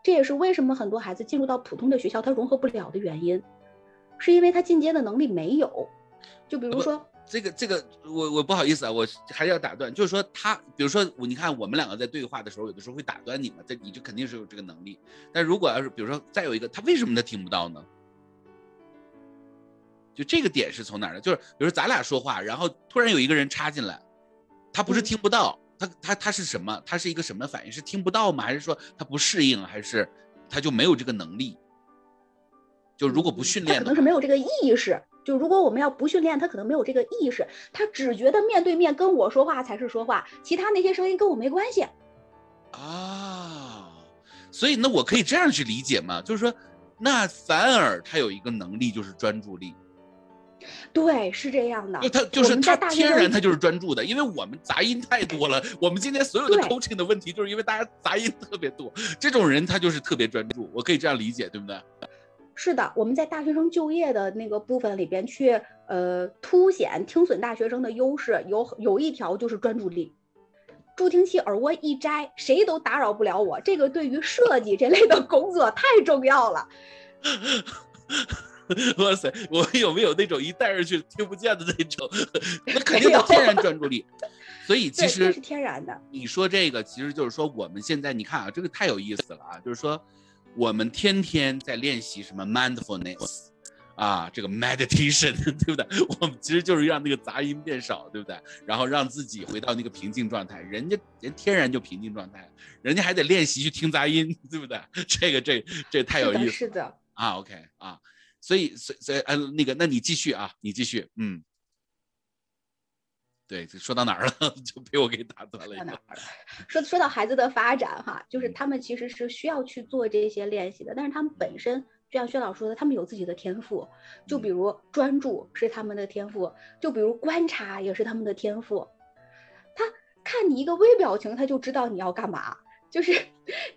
Speaker 3: 这也是为什么很多孩子进入到普通的学校他融合不了的原因，是因为他进阶的能力没有。就比如说。
Speaker 2: 这个这个，我我不好意思啊，我还是要打断，就是说他，比如说我，你看我们两个在对话的时候，有的时候会打断你嘛，这你就肯定是有这个能力。但如果要是比如说再有一个，他为什么他听不到呢？就这个点是从哪儿的？就是比如说咱俩说话，然后突然有一个人插进来，他不是听不到，他他他是什么？他是一个什么反应？是听不到吗？还是说他不适应？还是他就没有这个能力？就如果不训练，
Speaker 3: 可能是没有这个意识。就如果我们要不训练，他可能没有这个意识，他只觉得面对面跟我说话才是说话，其他那些声音跟我没关系。
Speaker 2: 啊，所以那我可以这样去理解吗？就是说，那反而他有一个能力就是专注力。
Speaker 3: 对，是这样的。
Speaker 2: 他就是他天然他就是专注的，因为我们杂音太多了。我们今天所有的 coaching 的问题，就是因为大家杂音特别多。这种人他就是特别专注，我可以这样理解，对不对？
Speaker 3: 是的，我们在大学生就业的那个部分里边去，呃，凸显听损大学生的优势，有有一条就是专注力。助听器耳蜗一摘，谁都打扰不了我。这个对于设计这类的工作太重要了。
Speaker 2: 哇塞，我有没有那种一戴上去听不见的那种？那肯定是天然专注力。所以其实
Speaker 3: 是天然的。
Speaker 2: 你说这个，其实就是说我们现在你看啊，这个太有意思了啊，就是说。我们天天在练习什么 mindfulness，啊，这个 meditation，对不对？我们其实就是让那个杂音变少，对不对？然后让自己回到那个平静状态。人家人天然就平静状态，人家还得练习去听杂音，对不对？这个这这太有意思，
Speaker 3: 是的
Speaker 2: 啊，OK 啊，所以所所以嗯，那个，那你继续啊，你继续，嗯。对，说到哪儿了？就被我给打断了。
Speaker 3: 说说到孩子的发展，哈，就是他们其实是需要去做这些练习的。但是他们本身，就像薛老说的，他们有自己的天赋。就比如专注是他们的天赋，就比如观察也是他们的天赋。他看你一个微表情，他就知道你要干嘛。就是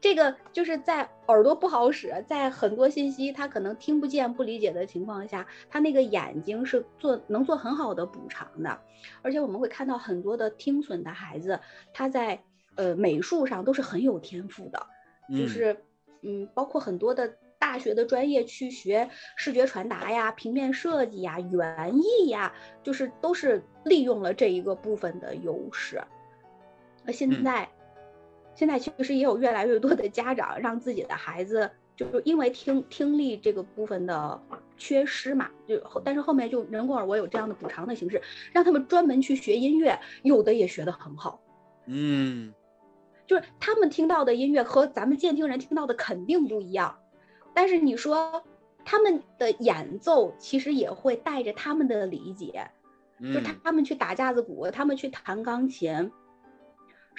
Speaker 3: 这个，就是在耳朵不好使，在很多信息他可能听不见、不理解的情况下，他那个眼睛是做能做很好的补偿的。而且我们会看到很多的听损的孩子，他在呃美术上都是很有天赋的，就是嗯，包括很多的大学的专业去学视觉传达呀、平面设计呀、园艺呀，就是都是利用了这一个部分的优势。那现在。现在其实也有越来越多的家长让自己的孩子，就是因为听听力这个部分的缺失嘛，就但是后面就人工耳蜗有这样的补偿的形式，让他们专门去学音乐，有的也学得很好。
Speaker 2: 嗯，
Speaker 3: 就是他们听到的音乐和咱们监听人听到的肯定不一样，但是你说他们的演奏其实也会带着他们的理解，就他们去打架子鼓，他们去弹钢琴。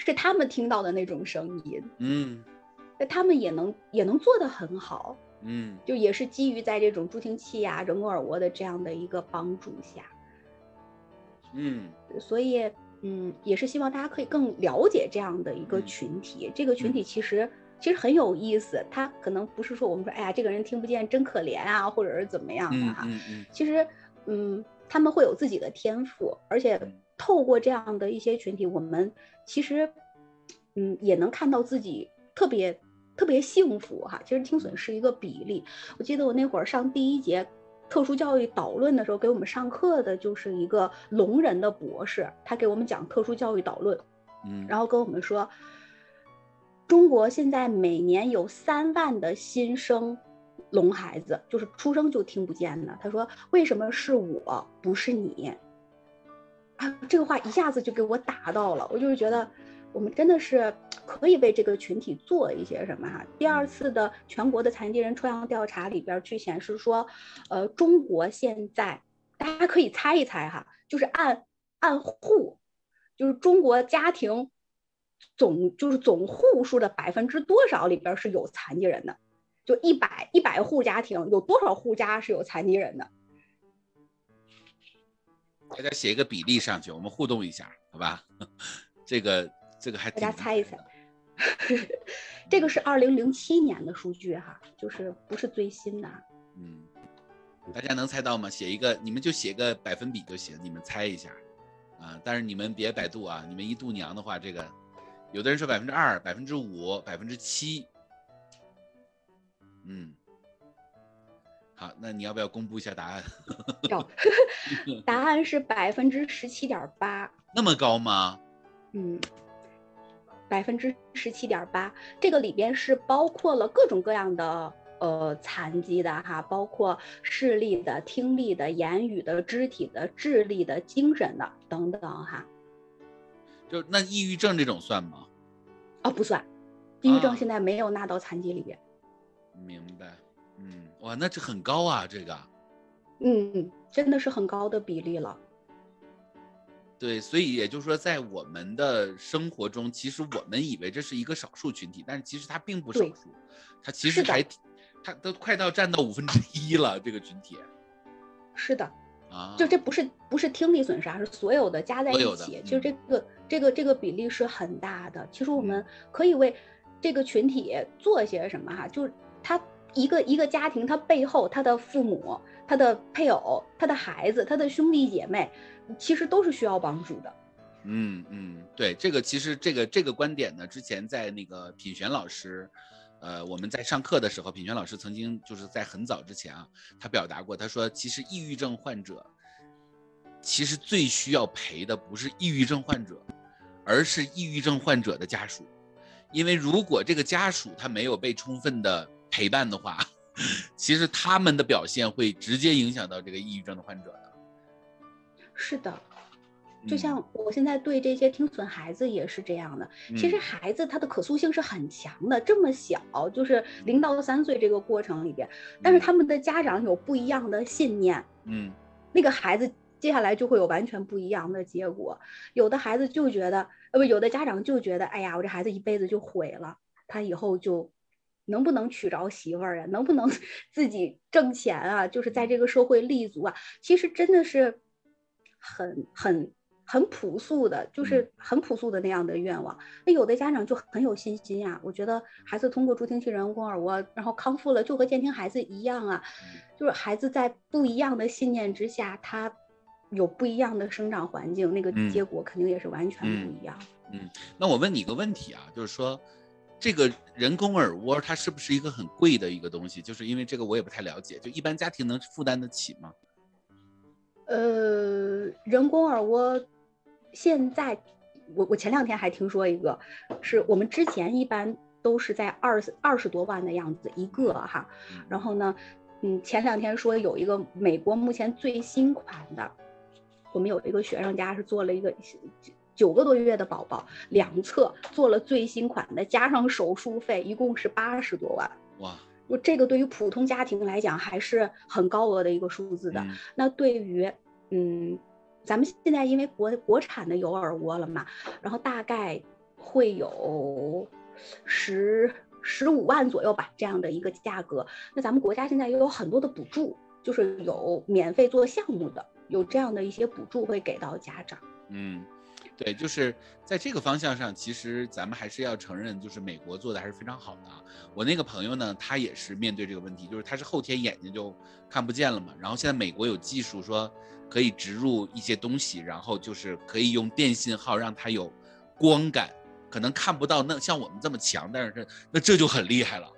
Speaker 3: 是他们听到的那种声音，
Speaker 2: 嗯，
Speaker 3: 那他们也能也能做得很好，
Speaker 2: 嗯，
Speaker 3: 就也是基于在这种助听器呀、人工耳蜗的这样的一个帮助下，
Speaker 2: 嗯，
Speaker 3: 所以嗯，也是希望大家可以更了解这样的一个群体。这个群体。其实其实很有意思，他可能不是说我们说哎呀这个人听不见真可怜啊，或者是怎么样的哈，其实嗯，他们会有自己的天赋，而且。透过这样的一些群体，我们其实，嗯，也能看到自己特别特别幸福哈。其实听损是一个比例。我记得我那会儿上第一节特殊教育导论的时候，给我们上课的就是一个聋人的博士，他给我们讲特殊教育导论，
Speaker 2: 嗯，
Speaker 3: 然后跟我们说，中国现在每年有三万的新生聋孩子，就是出生就听不见的。他说，为什么是我不是你？啊，这个话一下子就给我打到了，我就是觉得我们真的是可以为这个群体做一些什么哈。第二次的全国的残疾人抽样调查里边去显示说，呃，中国现在大家可以猜一猜哈，就是按按户，就是中国家庭总就是总户数的百分之多少里边是有残疾人的，就一百一百户家庭有多少户家是有残疾人的？
Speaker 2: 大家写一个比例上去，我们互动一下，好吧？这个这个还
Speaker 3: 大家猜一猜，这个是二零零七年的数据哈，就是不是最新的。
Speaker 2: 嗯，大家能猜到吗？写一个，你们就写个百分比就行，你们猜一下啊。但是你们别百度啊，你们一度娘的话，这个有的人说百分之二、百分之五、百分之七，嗯。好，那你要不要公布一下答案？
Speaker 3: 要，答案是百分之十七点八。
Speaker 2: 那么高吗？
Speaker 3: 嗯，百分之十七点八，这个里边是包括了各种各样的呃残疾的哈，包括视力的、听力的、言语的、肢体的、智力的、精神的等等哈。
Speaker 2: 就那抑郁症这种算吗？
Speaker 3: 哦，不算，抑郁症现在没有纳到残疾里边。
Speaker 2: 明白，嗯，哇，那这很高啊，这个。
Speaker 3: 嗯，真的是很高的比例了。
Speaker 2: 对，所以也就是说，在我们的生活中，其实我们以为这是一个少数群体，但是其实它并不少数，它其实还，它都快到占到五分之一了，这个群体。
Speaker 3: 是的。啊，就这不是不是听力损失，是所有的加在一起，其实这个这个这个比例是很大的。其实我们可以为这个群体做些什么哈？就是他一个一个家庭，他背后他的父母、他的配偶、他的孩子、他的兄弟姐妹，其实都是需要帮助的。
Speaker 2: 嗯嗯，对，这个其实这个这个观点呢，之前在那个品璇老师。呃，我们在上课的时候，品璇老师曾经就是在很早之前啊，他表达过，他说，其实抑郁症患者，其实最需要陪的不是抑郁症患者，而是抑郁症患者的家属，因为如果这个家属他没有被充分的陪伴的话，其实他们的表现会直接影响到这个抑郁症的患者的。
Speaker 3: 是的。就像我现在对这些听损孩子也是这样的，其实孩子他的可塑性是很强的，这么小就是零到三岁这个过程里边，但是他们的家长有不一样的信念，
Speaker 2: 嗯，
Speaker 3: 那个孩子接下来就会有完全不一样的结果。有的孩子就觉得，呃不，有的家长就觉得，哎呀，我这孩子一辈子就毁了，他以后就能不能娶着媳妇儿啊，能不能 自己挣钱啊，就是在这个社会立足啊，其实真的是很很。很朴素的，就是很朴素的那样的愿望。那有的家长就很有信心呀，我觉得孩子通过助听器人工耳蜗，然后康复了，就和监听孩子一样啊。就是孩子在不一样的信念之下，他有不一样的生长环境，那个结果肯定也是完全不一样。
Speaker 2: 嗯，那我问你一个问题啊，就是说，这个人工耳蜗它是不是一个很贵的一个东西？就是因为这个我也不太了解，就一般家庭能负担得起吗？
Speaker 3: 呃，人工耳蜗。现在，我我前两天还听说一个，是我们之前一般都是在二十二十多万的样子一个哈，然后呢，嗯，前两天说有一个美国目前最新款的，我们有一个学生家是做了一个九个多月的宝宝，两侧做了最新款的，加上手术费一共是八十多万。
Speaker 2: 哇，
Speaker 3: 我这个对于普通家庭来讲还是很高额的一个数字的。那对于嗯。咱们现在因为国国产的有耳蜗了嘛，然后大概会有十十五万左右吧，这样的一个价格。那咱们国家现在又有很多的补助，就是有免费做项目的，有这样的一些补助会给到家长。
Speaker 2: 嗯，对，就是在这个方向上，其实咱们还是要承认，就是美国做的还是非常好的。我那个朋友呢，他也是面对这个问题，就是他是后天眼睛就看不见了嘛，然后现在美国有技术说。可以植入一些东西，然后就是可以用电信号让它有光感，可能看不到那像我们这么强，但是这那这就很厉害了。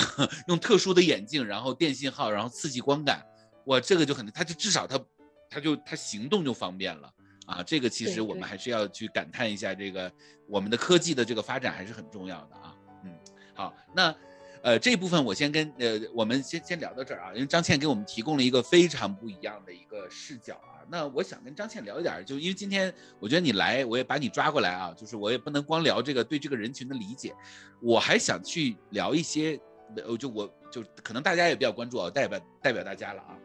Speaker 2: 用特殊的眼镜，然后电信号，然后刺激光感，哇，这个就很，它就至少它，它就它行动就方便了啊。这个其实我们还是要去感叹一下，这个我们的科技的这个发展还是很重要的啊。嗯，好，那。呃，这部分我先跟呃，我们先先聊到这儿啊，因为张倩给我们提供了一个非常不一样的一个视角啊。那我想跟张倩聊一点，就因为今天我觉得你来，我也把你抓过来啊，就是我也不能光聊这个对这个人群的理解，我还想去聊一些，呃，就我就可能大家也比较关注啊，代表代表大家了啊。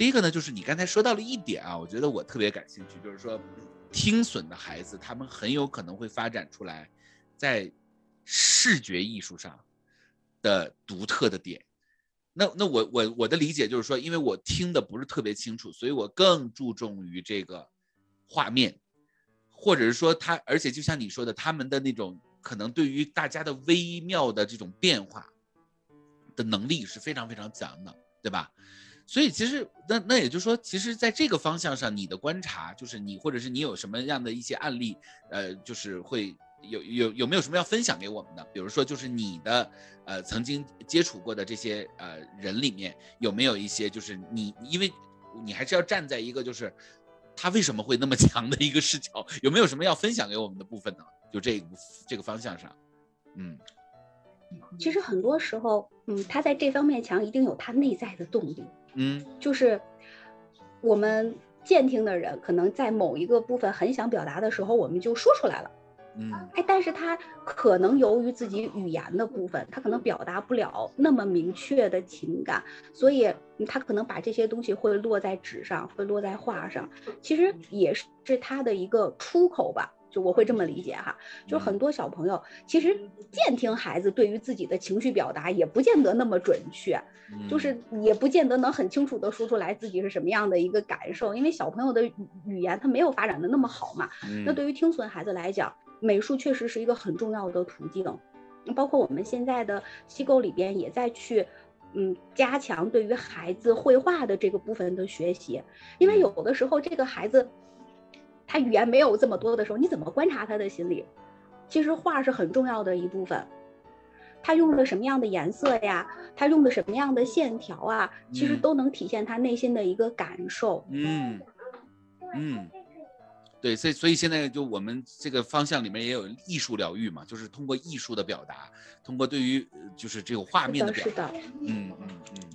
Speaker 2: 第一个呢，就是你刚才说到了一点啊，我觉得我特别感兴趣，就是说听损的孩子，他们很有可能会发展出来在视觉艺术上。的独特的点，那那我我我的理解就是说，因为我听的不是特别清楚，所以我更注重于这个画面，或者是说他，而且就像你说的，他们的那种可能对于大家的微妙的这种变化的能力是非常非常强的，对吧？所以其实那那也就是说，其实在这个方向上，你的观察就是你或者是你有什么样的一些案例，呃，就是会有有有没有什么要分享给我们的？比如说，就是你的呃曾经接触过的这些呃人里面，有没有一些就是你因为你还是要站在一个就是他为什么会那么 强的一个视角，有没有什么要分享给我们的部分呢？就这这个方向上，嗯，
Speaker 3: 其实很多时候，嗯，他在这方面强，一定有他内在的动力，
Speaker 2: 嗯，
Speaker 3: 就是我们监听的人可能在某一个部分很想表达的时候，我们就说出来了。
Speaker 2: 嗯，
Speaker 3: 哎，但是他可能由于自己语言的部分，他可能表达不了那么明确的情感，所以他可能把这些东西会落在纸上，会落在画上，其实也是他的一个出口吧，就我会这么理解哈。就很多小朋友其实监听孩子对于自己的情绪表达也不见得那么准确，就是也不见得能很清楚的说出来自己是什么样的一个感受，因为小朋友的语言他没有发展的那么好嘛。那对于听损孩子来讲，美术确实是一个很重要的途径，包括我们现在的机构里边也在去，嗯，加强对于孩子绘画的这个部分的学习，因为有的时候这个孩子，他语言没有这么多的时候，你怎么观察他的心理？其实画是很重要的一部分，他用了什么样的颜色呀？他用的什么样的线条啊？其实都能体现他内心的一个感受。
Speaker 2: 嗯嗯。对，所以所以现在就我们这个方向里面也有艺术疗愈嘛，就是通过艺术的表达，通过对于就是这个画面的表达，嗯嗯嗯，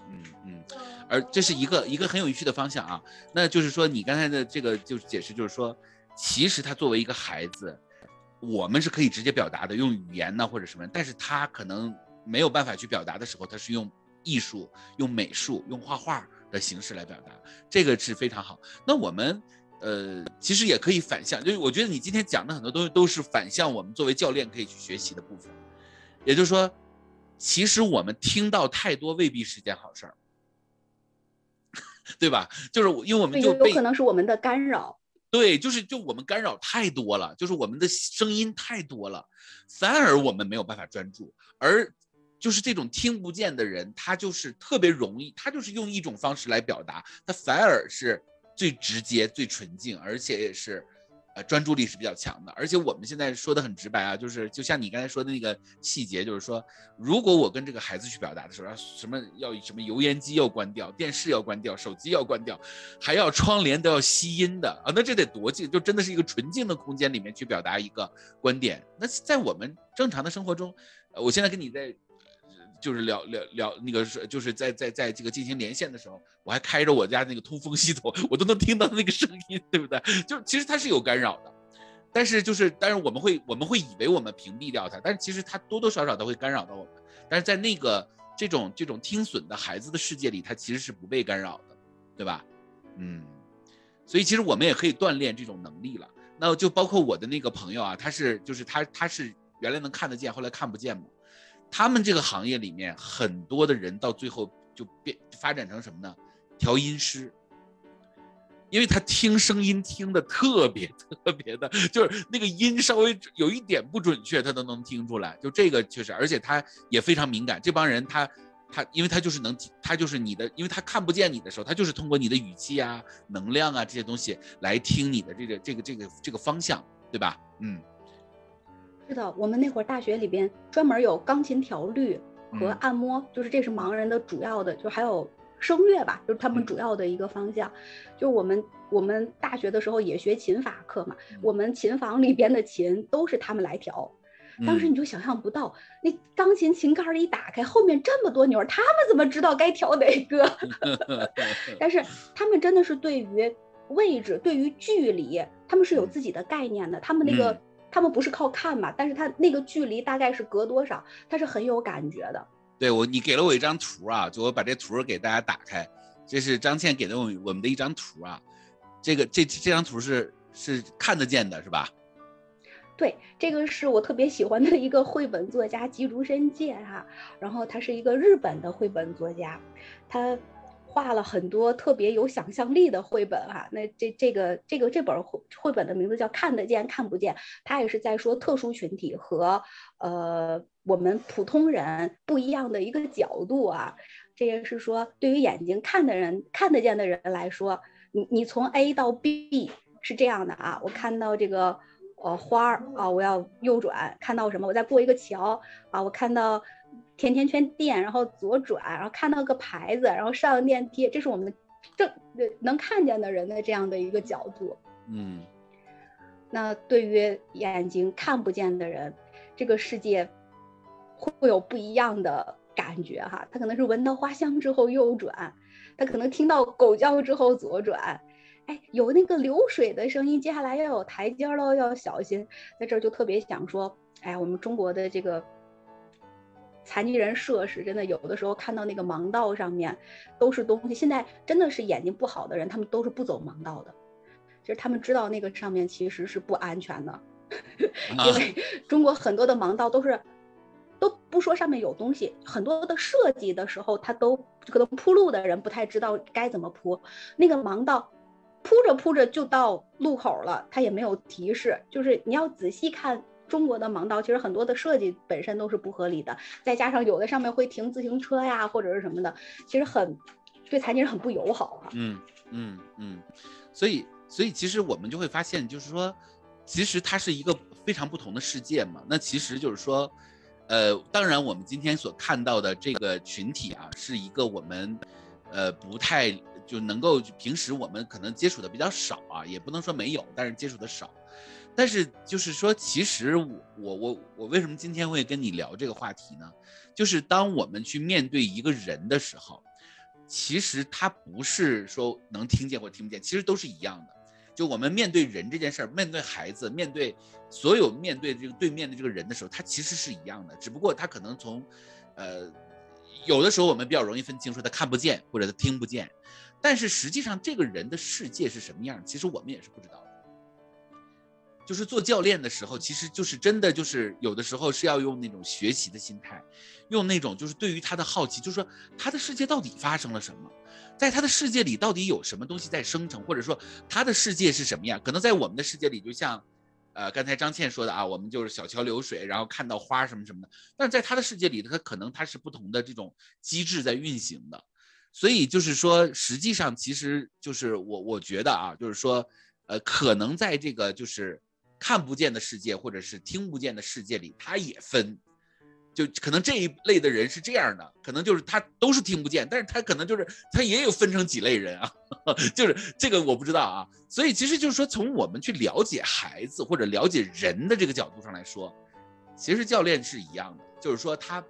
Speaker 2: 而这是一个一个很有趣的方向啊。那就是说你刚才的这个就是解释，就是说其实他作为一个孩子，我们是可以直接表达的，用语言呢或者什么，但是他可能没有办法去表达的时候，他是用艺术、用美术、用画画的形式来表达，这个是非常好。那我们。呃，其实也可以反向，就是我觉得你今天讲的很多东西都是反向，我们作为教练可以去学习的部分。也就是说，其实我们听到太多未必是件好事儿，对吧？就是因为我们就
Speaker 3: 有可能是我们的干扰。
Speaker 2: 对，就是就我们干扰太多了，就是我们的声音太多了，反而我们没有办法专注。而就是这种听不见的人，他就是特别容易，他就是用一种方式来表达，他反而是。最直接、最纯净，而且也是，呃，专注力是比较强的。而且我们现在说的很直白啊，就是就像你刚才说的那个细节，就是说，如果我跟这个孩子去表达的时候，什么要什么油烟机要关掉，电视要关掉，手机要关掉，还要窗帘都要吸音的啊，那这得多静，就真的是一个纯净的空间里面去表达一个观点。那在我们正常的生活中，我现在跟你在。就是聊聊聊那个是，就是在在在这个进行连线的时候，我还开着我家那个通风系统，我都能听到那个声音，对不对？就其实它是有干扰的，但是就是，但是我们会我们会以为我们屏蔽掉它，但是其实它多多少少都会干扰到我们。但是在那个这种这种听损的孩子的世界里，他其实是不被干扰的，对吧？嗯，所以其实我们也可以锻炼这种能力了。那就包括我的那个朋友啊，他是就是他他是原来能看得见，后来看不见嘛。他们这个行业里面很多的人到最后就变发展成什么呢？调音师，因为他听声音听的特别 特别的，就是那个音稍微有一点不准确，他都能听出来。就这个确实，而且他也非常敏感。这帮人他他，因为他就是能，他就是你的，因为他看不见你的时候，他就是通过你的语气啊、能量啊这些东西来听你的这个这个这个这个方向，对吧？嗯。
Speaker 3: 是的，我们那会儿大学里边专门有钢琴调律和按摩，就是这是盲人的主要的，就还有声乐吧，就是他们主要的一个方向。就我们我们大学的时候也学琴法课嘛，我们琴房里边的琴都是他们来调。当时你就想象不到，那钢琴琴盖一打开，后面这么多钮，他们怎么知道该调哪个？但是他们真的是对于位置、对于距离，他们是有自己的概念的，他们那个。他们不是靠看嘛，但是他那个距离大概是隔多少，他是很有感觉的。
Speaker 2: 对我，你给了我一张图啊，就我把这图给大家打开，这是张倩给的我我们的一张图啊，这个这这张图是是看得见的，是吧？
Speaker 3: 对，这个是我特别喜欢的一个绘本作家吉竹伸介哈，然后他是一个日本的绘本作家，他。画了很多特别有想象力的绘本哈，那这这个这个这本绘绘本的名字叫《看得见看不见》，它也是在说特殊群体和呃我们普通人不一样的一个角度啊。这也是说，对于眼睛看的人看得见的人来说，你你从 A 到 B 是这样的啊，我看到这个呃花儿啊，我要右转，看到什么？我再过一个桥啊，我看到甜甜圈店，然后左转，然后看到个牌子，然后上电梯，这是我们的正能看见的人的这样的一个角度。
Speaker 2: 嗯，
Speaker 3: 那对于眼睛看不见的人，这个世界会有不一样的感觉哈。他可能是闻到花香之后右转，他可能听到狗叫之后左转。哎，有那个流水的声音，接下来要有台阶喽，要小心。在这儿就特别想说，哎，我们中国的这个残疾人设施，真的有的时候看到那个盲道上面都是东西。现在真的是眼睛不好的人，他们都是不走盲道的，就是他们知道那个上面其实是不安全的，因为中国很多的盲道都是都不说上面有东西，很多的设计的时候他都可能铺路的人不太知道该怎么铺那个盲道。铺着铺着就到路口了，他也没有提示。就是你要仔细看中国的盲道，其实很多的设计本身都是不合理的，再加上有的上面会停自行车呀，或者是什么的，其实很对残疾人很不友好。
Speaker 2: 嗯嗯嗯，所以所以其实我们就会发现，就是说，其实它是一个非常不同的世界嘛。那其实就是说，呃，当然我们今天所看到的这个群体啊，是一个我们呃不太。就能够平时我们可能接触的比较少啊，也不能说没有，但是接触的少。但是就是说，其实我我我我为什么今天会跟你聊这个话题呢？就是当我们去面对一个人的时候，其实他不是说能听见或听不见，其实都是一样的。就我们面对人这件事儿，面对孩子，面对所有面对这个对面的这个人的时候，他其实是一样的，只不过他可能从，呃，有的时候我们比较容易分清，说他看不见或者他听不见。但是实际上，这个人的世界是什么样？其实我们也是不知道的。就是做教练的时候，其实就是真的就是有的时候是要用那种学习的心态，用那种就是对于他的好奇，就是说他的世界到底发生了什么，在他的世界里到底有什么东西在生成，或者说他的世界是什么样？可能在我们的世界里，就像，呃，刚才张倩说的啊，我们就是小桥流水，然后看到花什么什么的。但是在他的世界里，他可能他是不同的这种机制在运行的。所以就是说，实际上其实就是我我觉得啊，就是说，呃，可能在这个就是看不见的世界或者是听不见的世界里，他也分，就可能这一类的人是这样的，可能就是他都是听不见，但是他可能就是他也有分成几类人啊，就是这个我不知道啊。所以其实就是说，从我们去了解孩子或者了解人的这个角度上来说，其实教练是一样的，就是说他。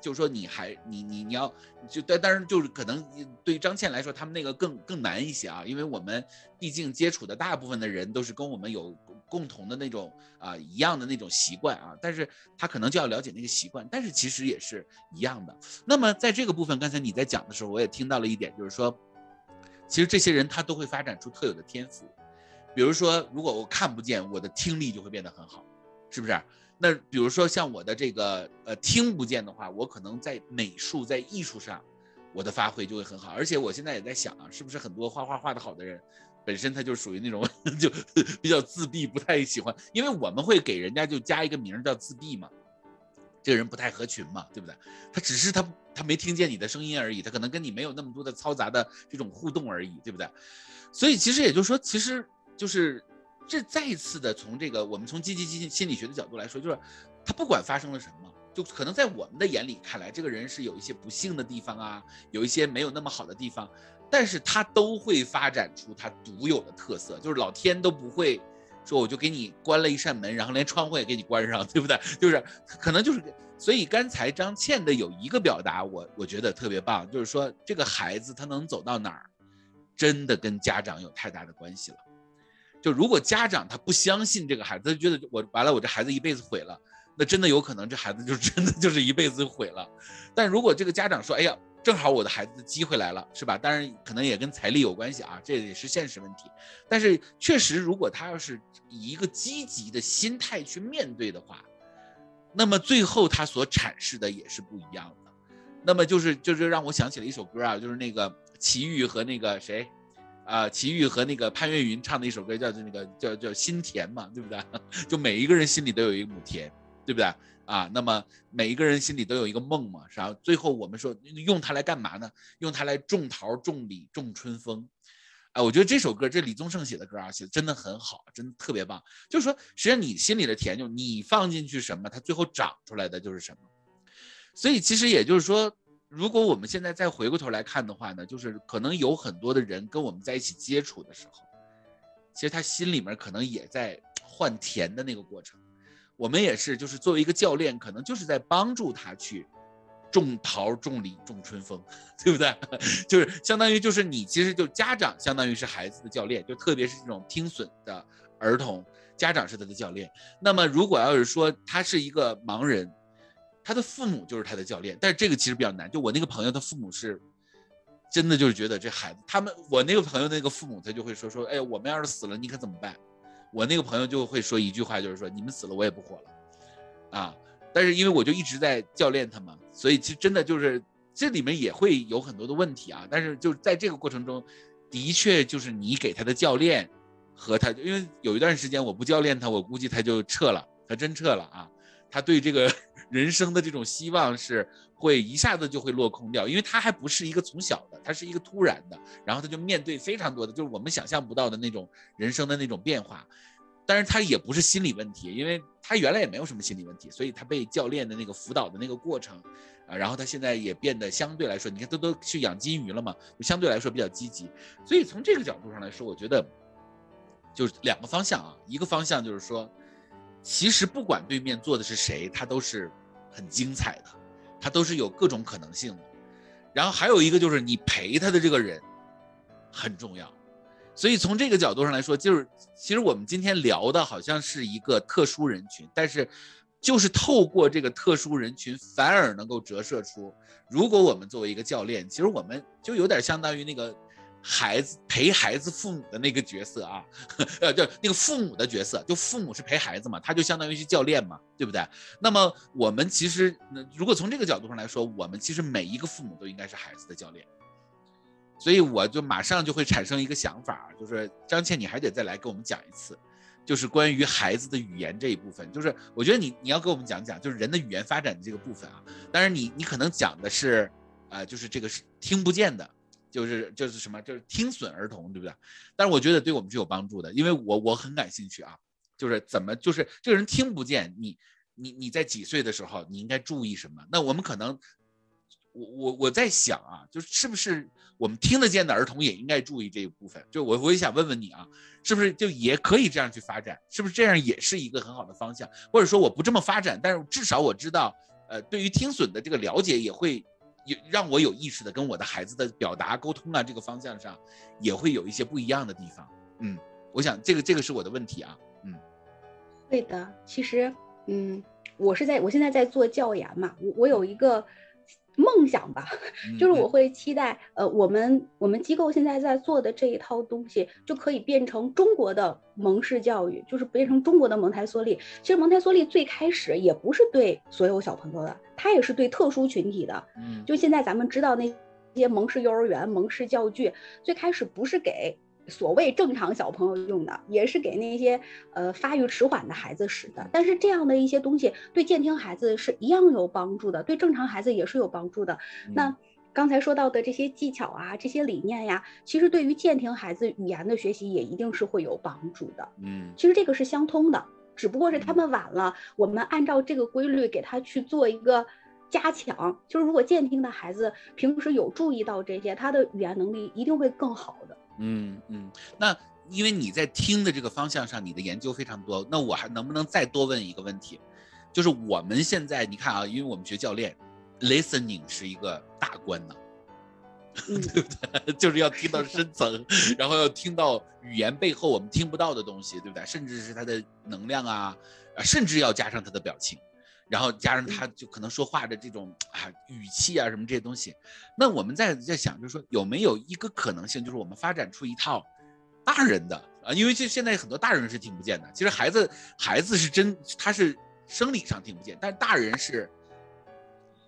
Speaker 2: 就是说，你还你你你要就但但是就是可能对于张倩来说，他们那个更更难一些啊，因为我们毕竟接触的大部分的人都是跟我们有共同的那种啊一样的那种习惯啊，但是他可能就要了解那个习惯，但是其实也是一样的。那么在这个部分，刚才你在讲的时候，我也听到了一点，就是说，其实这些人他都会发展出特有的天赋，比如说，如果我看不见，我的听力就会变得很好，是不是？那比如说像我的这个呃听不见的话，我可能在美术在艺术上，我的发挥就会很好。而且我现在也在想啊，是不是很多画画画的好的人，本身他就属于那种 就比较自闭，不太喜欢，因为我们会给人家就加一个名叫自闭嘛，这个人不太合群嘛，对不对？他只是他他没听见你的声音而已，他可能跟你没有那么多的嘈杂的这种互动而已，对不对？所以其实也就是说，其实就是。这再一次的从这个我们从积极心心理学的角度来说，就是他不管发生了什么，就可能在我们的眼里看来，这个人是有一些不幸的地方啊，有一些没有那么好的地方，但是他都会发展出他独有的特色，就是老天都不会说我就给你关了一扇门，然后连窗户也给你关上，对不对？就是可能就是，所以刚才张倩的有一个表达，我我觉得特别棒，就是说这个孩子他能走到哪儿，真的跟家长有太大的关系了。就如果家长他不相信这个孩子，他觉得我完了，我这孩子一辈子毁了，那真的有可能这孩子就 真的就是一辈子毁了。但如果这个家长说，哎呀，正好我的孩子的机会来了，是吧？当然可能也跟财力有关系啊，这也是现实问题。但是确实，如果他要是以一个积极的心态去面对的话，那么最后他所阐释的也是不一样的。那么就是就是让我想起了一首歌啊，就是那个齐豫和那个谁。啊，齐豫和那个潘越云唱的一首歌，叫做那个叫叫心田嘛，对不对？就每一个人心里都有一亩田，对不对？啊，那么每一个人心里都有一个梦嘛，是吧？最后我们说用它来干嘛呢？用它来种桃、种李、种春风。啊，我觉得这首歌，这李宗盛写的歌啊，写的真的很好，真的特别棒。就是说，实际上你心里的甜，就你放进去什么，它最后长出来的就是什么。所以其实也就是说，如果我们现在再回过头来看的话呢，就是可能有很多的人跟我们在一起接触的时候，其实他心里面可能也在换甜的那个过程。我们也是，就是作为一个教练，可能就是在帮助他去。种桃、种李、种春风，对不对？就是相当于，就是你其实就家长，相当于是孩子的教练，就特别是这种听损的儿童，家长是他的教练。那么，如果要是说他是一个盲人，他的父母就是他的教练。但是这个其实比较难。就我那个朋友，他父母是真的就是觉得这孩子，他们我那个朋友那个父母，他就会说说，哎，我们要是死了，你可怎么办？我那个朋友就会说一句话，就是说，你们死了，我也不活了，啊。但是因为我就一直在教练他嘛，所以其实真的就是这里面也会有很多的问题啊。但是就在这个过程中，的确就是你给他的教练和他，因为有一段时间我不教练他，我估计他就撤了，他真撤了啊。他对这个人生的这种希望是会一下子就会落空掉，因为他还不是一个从小的，他是一个突然的，然后他就面对非常多的，就是我们想象不到的那种人生的那种变化。但是他也不是心理问题，因为他原来也没有什么心理问题，所以他被教练的那个辅导的那个过程，啊，然后他现在也变得相对来说，你看都都去养金鱼了嘛，就相对来说比较积极。所以从这个角度上来说，我觉得就是两个方向啊，一个方向就是说，其实不管对面坐的是谁，他都是很精彩的，他都是有各种可能性的。然后还有一个就是你陪他的这个人很重要。所以从这个角度上来说，就是其实我们今天聊的好像是一个特殊人群，但是就是透过这个特殊人群，反而能够折射出，如果我们作为一个教练，其实我们就有点相当于那个孩子陪孩子父母的那个角色啊，呃，就那个父母的角色，就父母是陪孩子嘛，他就相当于是教练嘛，对不对？那么我们其实，如果从这个角度上来说，我们其实每一个父母都应该是孩子的教练。所以我就马上就会产生一个想法，就是张倩，你还得再来给我们讲一次，就是关于孩子的语言这一部分。就是我觉得你你要给我们讲讲，就是人的语言发展的这个部分啊。当然你你可能讲的是，呃，就是这个是听不见的，就是就是什么，就是听损儿童，对不对？但是我觉得对我们是有帮助的，因为我我很感兴趣啊，就是怎么就是这个人听不见，你你你在几岁的时候你应该注意什么？那我们可能。我我我在想啊，就是不是我们听得见的儿童也应该注意这一部分？就我我也想问问你啊，是不是就也可以这样去发展？是不是这样也是一个很好的方向？或者说我不这么发展，但是至少我知道，呃，对于听损的这个了解也会让我有意识的跟我的孩子的表达沟通啊，这个方向上也会有一些不一样的地方。嗯，我想这个这个是我的问题啊。嗯，
Speaker 3: 对的，其实嗯，我是在我现在在做教研嘛，我我有一个。梦想吧，就是我会期待，呃，我们我们机构现在在做的这一套东西，就可以变成中国的蒙氏教育，就是变成中国的蒙台梭利。其实蒙台梭利最开始也不是对所有小朋友的，它也是对特殊群体的。嗯，就现在咱们知道那些蒙氏幼儿园、蒙氏教具，最开始不是给。所谓正常小朋友用的，也是给那些呃发育迟缓的孩子使的。但是这样的一些东西对健听孩子是一样有帮助的，对正常孩子也是有帮助的。那刚才说到的这些技巧啊，这些理念呀，其实对于健听孩子语言的学习也一定是会有帮助的。嗯，其实这个是相通的，只不过是他们晚了，我们按照这个规律给他去做一个加强。就是如果健听的孩子平时有注意到这些，他的语言能力一定会更好的。
Speaker 2: 嗯嗯，那因为你在听的这个方向上，你的研究非常多，那我还能不能再多问一个问题？就是我们现在你看啊，因为我们学教练，listening 是一个大关呢，对不对？就是要听到深层，然后要听到语言背后我们听不到的东西，对不对？甚至是它的能量啊，啊，甚至要加上他的表情。然后加上他就可能说话的这种啊语气啊什么这些东西，那我们在在想，就是说有没有一个可能性，就是我们发展出一套大人的啊，因为这现在很多大人是听不见的，其实孩子孩子是真他是生理上听不见，但是大人是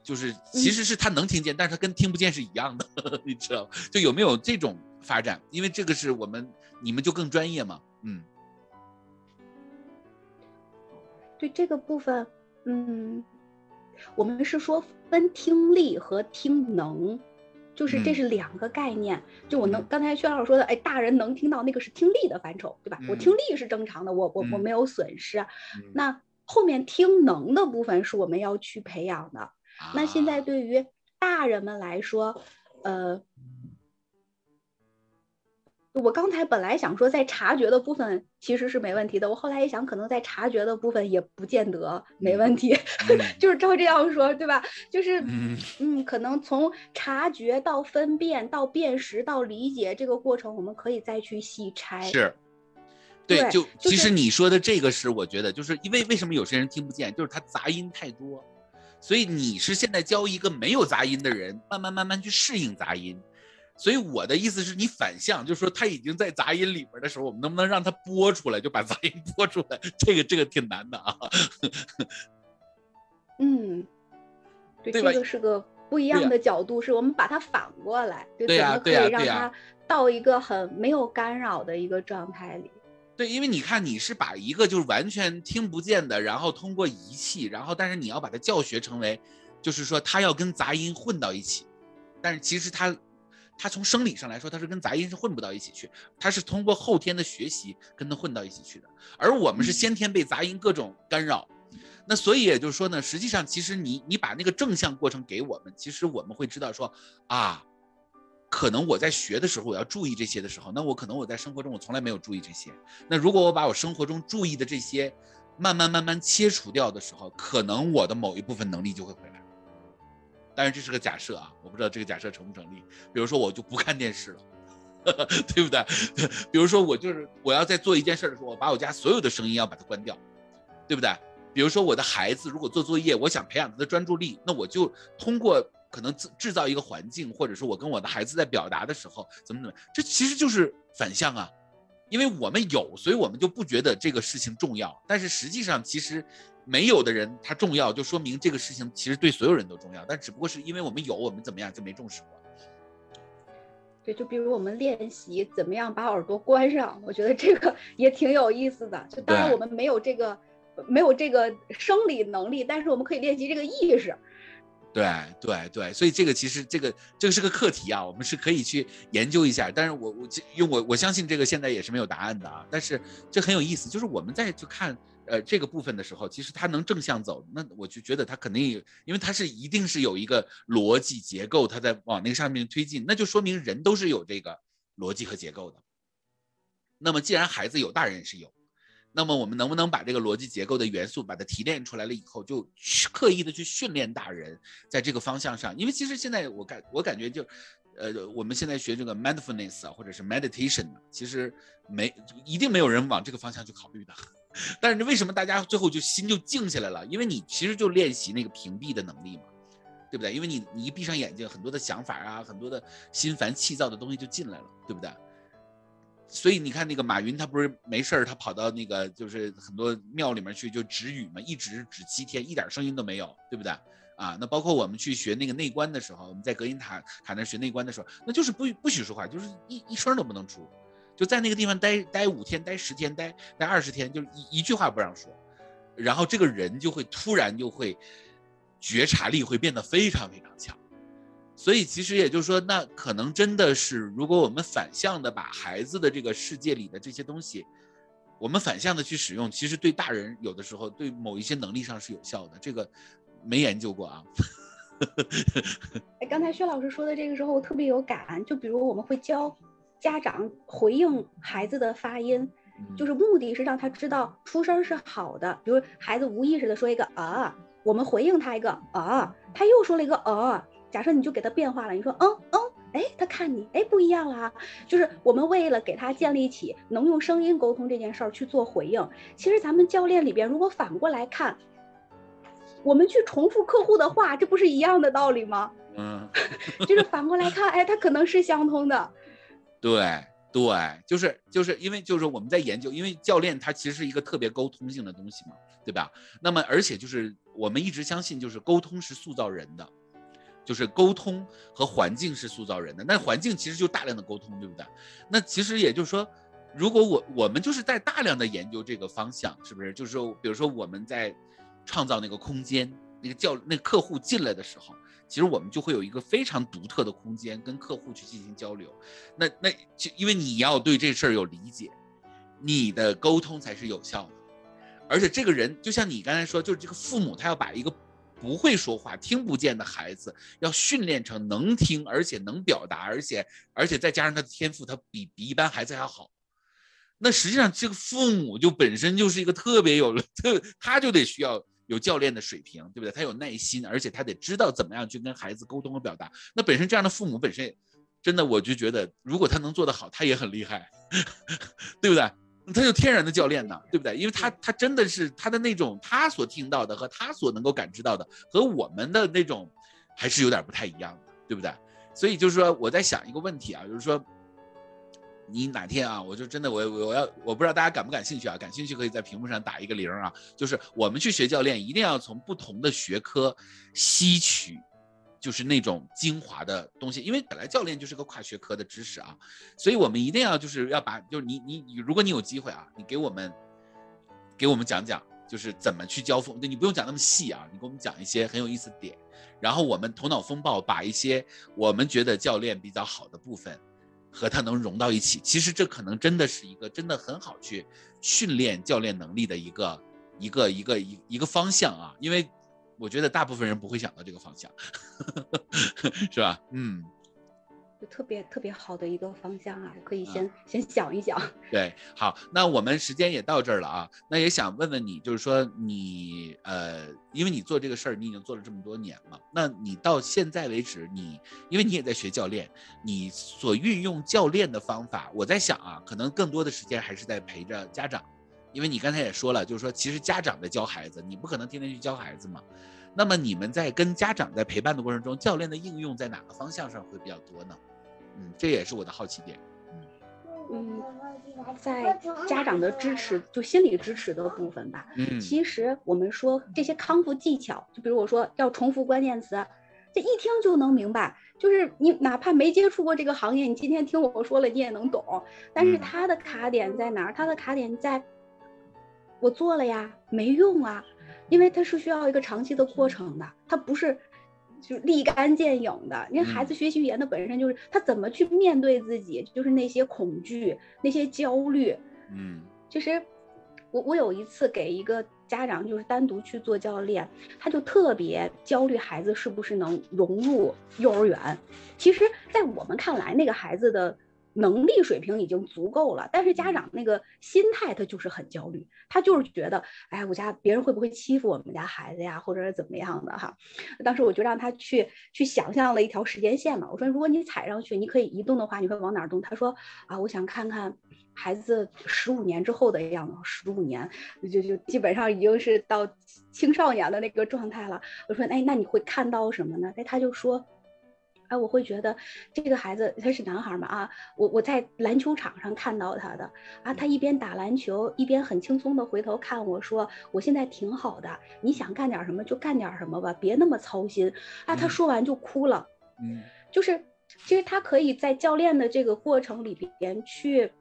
Speaker 2: 就是其实是他能听见，但是他跟听不见是一样的，你知道？就有没有这种发展？因为这个是我们你们就更专业嘛，嗯，
Speaker 3: 对这个部分。嗯，我们是说分听力和听能，就是这是两个概念。就我能刚才薛老师说的，哎，大人能听到那个是听力的范畴，对吧？我听力是正常的，我我我没有损失。那后面听能的部分是我们要去培养的。那现在对于大人们来说，呃。我刚才本来想说，在察觉的部分其实是没问题的。我后来一想，可能在察觉的部分也不见得没问题，就是照这样说，对吧？就是嗯，可能从察觉到分辨到辨识到理解这个过程，我们可以再去细拆。
Speaker 2: 是，对，就其实你说的这个是，我觉得就是因为为什么有些人听不见，就是他杂音太多，所以你是现在教一个没有杂音的人，慢慢慢慢去适应杂音。所以我的意思是你反向，就是说他已经在杂音里边的时候，我们能不能让他播出来，就把杂音播出来？这个这个挺难的啊。
Speaker 3: 嗯，对，这个是个不一样的角度，是我们把它反过来，就怎么可以让他到一个很没有干扰的一个状态里？
Speaker 2: 对，因为你看你是把一个就是完全听不见的，然后通过仪器，然后但是你要把它教学成为，就是说他要跟杂音混到一起，但是其实他。他从生理上来说，他是跟杂音是混不到一起去，他是通过后天的学习跟他混到一起去的。而我们是先天被杂音各种干扰，那所以也就是说呢，实际上其实你你把那个正向过程给我们，其实我们会知道说啊，可能我在学的时候我要注意这些的时候，那我可能我在生活中我从来没有注意这些。那如果我把我生活中注意的这些慢慢慢慢切除掉的时候，可能我的某一部分能力就会回来。但是这是个假设啊，我不知道这个假设成不成立。比如说我就不看电视了，对不对？比如说我就是我要在做一件事的时候，我把我家所有的声音要把它关掉，对不对？比如说我的孩子如果做作业，我想培养他的专注力，那我就通过可能制制造一个环境，或者说我跟我的孩子在表达的时候怎么怎么，这其实就是反向啊。因为我们有，所以我们就不觉得这个事情重要。但是实际上，其实没有的人他重要，就说明这个事情其实对所有人都重要。但只不过是因为我们有，我们怎么样就没重视过。
Speaker 3: 对，就比如我们练习怎么样把耳朵关上，我觉得这个 也挺有意思的。就当然我们没有这个没有这个生理能力，但是我们可以练习这个意识。
Speaker 2: 对对对，所以这个其实这个这个是个课题啊，我们是可以去研究一下。但是我我因为我我相信这个现在也是没有答案的啊。但是这很有意思，就是我们在去看呃这个部分的时候，其实它能正向走，那我就觉得它肯定，因为它是一定是有一个逻辑结构，它在往那个上面推进，那就说明人都是有这个逻辑和结构的。那么既然孩子有，大人也是有。那么我们能不能把这个逻辑结构的元素把它提炼出来了以后，就刻意的去训练大人在这个方向上？因为其实现在我感我感觉就，呃，我们现在学这个 mindfulness 啊，或者是 meditation，其实没一定没有人往这个方向去考虑的。但是为什么大家最后就心就静下来了？因为你其实就练习那个屏蔽的能力嘛，对不对？因为你你一闭上眼睛，很多的想法啊，很多的心烦气躁的东西就进来了，对不对？所以你看那个马云，他不是没事儿，他跑到那个就是很多庙里面去就止语嘛，一直止七天，一点声音都没有，对不对？啊，那包括我们去学那个内观的时候，我们在隔音塔塔那学内观的时候，那就是不不许说话，就是一一声都不能出，就在那个地方待待五天，待十天，待待二十天，就一一句话不让说，然后这个人就会突然就会觉察力会变得非常非常强。所以其实也就是说，那可能真的是，如果我们反向的把孩子的这个世界里的这些东西，我们反向的去使用，其实对大人有的时候对某一些能力上是有效的。这个没研究过啊。
Speaker 3: 哎，刚才薛老师说的这个时候，我特别有感。就比如我们会教家长回应孩子的发音，就是目的是让他知道出声是好的。比如孩子无意识的说一个啊，我们回应他一个啊，他又说了一个啊。假设你就给他变化了，你说嗯嗯，哎，他看你，哎，不一样了，就是我们为了给他建立起能用声音沟通这件事儿去做回应。其实咱们教练里边，如果反过来看，我们去重复客户的话，这不是一样的道理吗？嗯，就是反过来看，哎，它可能是相通的。
Speaker 2: 对对，就是就是因为就是我们在研究，因为教练他其实是一个特别沟通性的东西嘛，对吧？那么而且就是我们一直相信，就是沟通是塑造人的。就是沟通和环境是塑造人的，那环境其实就大量的沟通，对不对？那其实也就是说，如果我我们就是在大量的研究这个方向，是不是？就是说，比如说我们在创造那个空间，那个叫那客户进来的时候，其实我们就会有一个非常独特的空间跟客户去进行交流。那那就因为你要对这事儿有理解，你的沟通才是有效的。而且这个人就像你刚才说，就是这个父母他要把一个不会说话、听不见的孩子，要训练成能听而且能表达，而且而且再加上他的天赋，他比比一般孩子还要好。那实际上这个父母就本身就是一个特别有 特，他就得需要有教练的水平，对不对？他有耐心，而且他得知道怎么样去跟孩子沟通和表达。那本身这样的父母本身，真的我就觉得，如果他能做得好，他也很厉害，对不对？他就天然的教练呢，对不对？因为他他真的是他的那种他所听到的和他所能够感知到的和我们的那种还是有点不太一样的，对不对？所以就是说我在想一个问题啊，就是说。你哪天啊，我就真的我我要我不知道大家感不感兴趣啊？感兴趣可以在屏幕上打一个零啊。就是我们去学教练，一定要从不同的学科吸取，就是那种精华的东西。因为本来教练就是个跨学科的知识啊，所以我们一定要就是要把就是你你你，如果你有机会啊，你给我们给我们讲讲，就是怎么去交锋。你不用讲那么细啊，你给我们讲一些很有意思的点，然后我们头脑风暴把一些我们觉得教练比较好的部分。和他能融到一起，其实这可能真的是一个真的很好去训练教练能力的一个一个一个一一个方向啊，因为我觉得大部分人不会想到这个方向，是吧？嗯。
Speaker 3: 就特别特别好的一个方向啊，可以先先想一想。
Speaker 2: 对，好，那我们时间也到这儿了啊，那也想问问你，就是说你呃，因为你做这个事儿，你已经做了这么多年了，那你到现在为止，你因为你也在学教练，你所运用教练的方法，我在想啊，可能更多的时间还是在陪着家长，因为你刚才也说了，就是说其实家长在教孩子，你不可能天天去教孩子嘛。那么你们在跟家长在陪伴的过程中，教练的应用在哪个方向上会比较多呢？嗯，这也是我的好奇点。
Speaker 3: 嗯，在家长的支持，就心理支持的部分吧。嗯，其实我们说这些康复技巧，就比如我说要重复关键词，这一听就能明白。就是你哪怕没接触过这个行业，你今天听我说了，你也能懂。但是它的卡点在哪儿？它的卡点在，我做了呀，没用啊，因为它是需要一个长期的过程的，它不是。就立竿见影的，因为孩子学习语言的本身就是他怎么去面对自己，就是那些恐惧、那些焦虑。
Speaker 2: 嗯，
Speaker 3: 其实我我有一次给一个家长就是单独去做教练，他就特别焦虑孩子是不是能融入幼儿园。其实，在我们看来，那个孩子的。能力水平已经足够了，但是家长那个心态他就是很焦虑，他就是觉得，哎，我家别人会不会欺负我们家孩子呀，或者是怎么样的哈？当时我就让他去去想象了一条时间线嘛，我说如果你踩上去，你可以移动的话，你会往哪儿动？他说啊，我想看看孩子十五年之后的样子，十五年就就基本上已经是到青少年的那个状态了。我说，哎，那你会看到什么呢？哎，他就说。哎，我会觉得这个孩子他是男孩嘛啊，我我在篮球场上看到他的啊，他一边打篮球一边很轻松的回头看我说，我现在挺好的，你想干点什么就干点什么吧，别那么操心啊。他说完就哭了，
Speaker 2: 嗯，
Speaker 3: 就是其实他可以在教练的这个过程里边去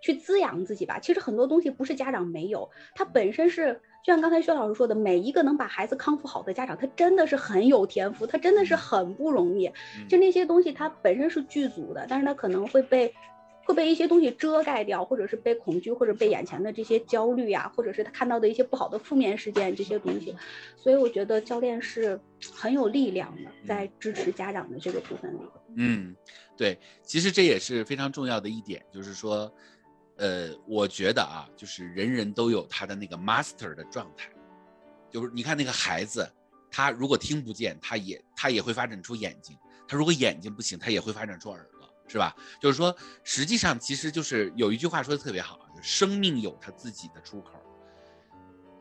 Speaker 3: 去滋养自己吧。其实很多东西不是家长没有，他本身是。就像刚才薛老师说的，每一个能把孩子康复好的家长，他真的是很有天赋，他真的是很不容易。就那些东西，他本身是具足的，但是他可能会被会被一些东西遮盖掉，或者是被恐惧，或者被眼前的这些焦虑呀，或者是他看到的一些不好的负面事件这些东西。所以我觉得教练是很有力量的，在支持家长的这个部分里。
Speaker 2: 嗯，对，其实这也是非常重要的一点，就是说。呃，我觉得啊，就是人人都有他的那个 master 的状态，就是你看那个孩子，他如果听不见，他也他也会发展出眼睛；他如果眼睛不行，他也会发展出耳朵，是吧？就是说，实际上其实就是有一句话说的特别好，就生命有他自己的出口。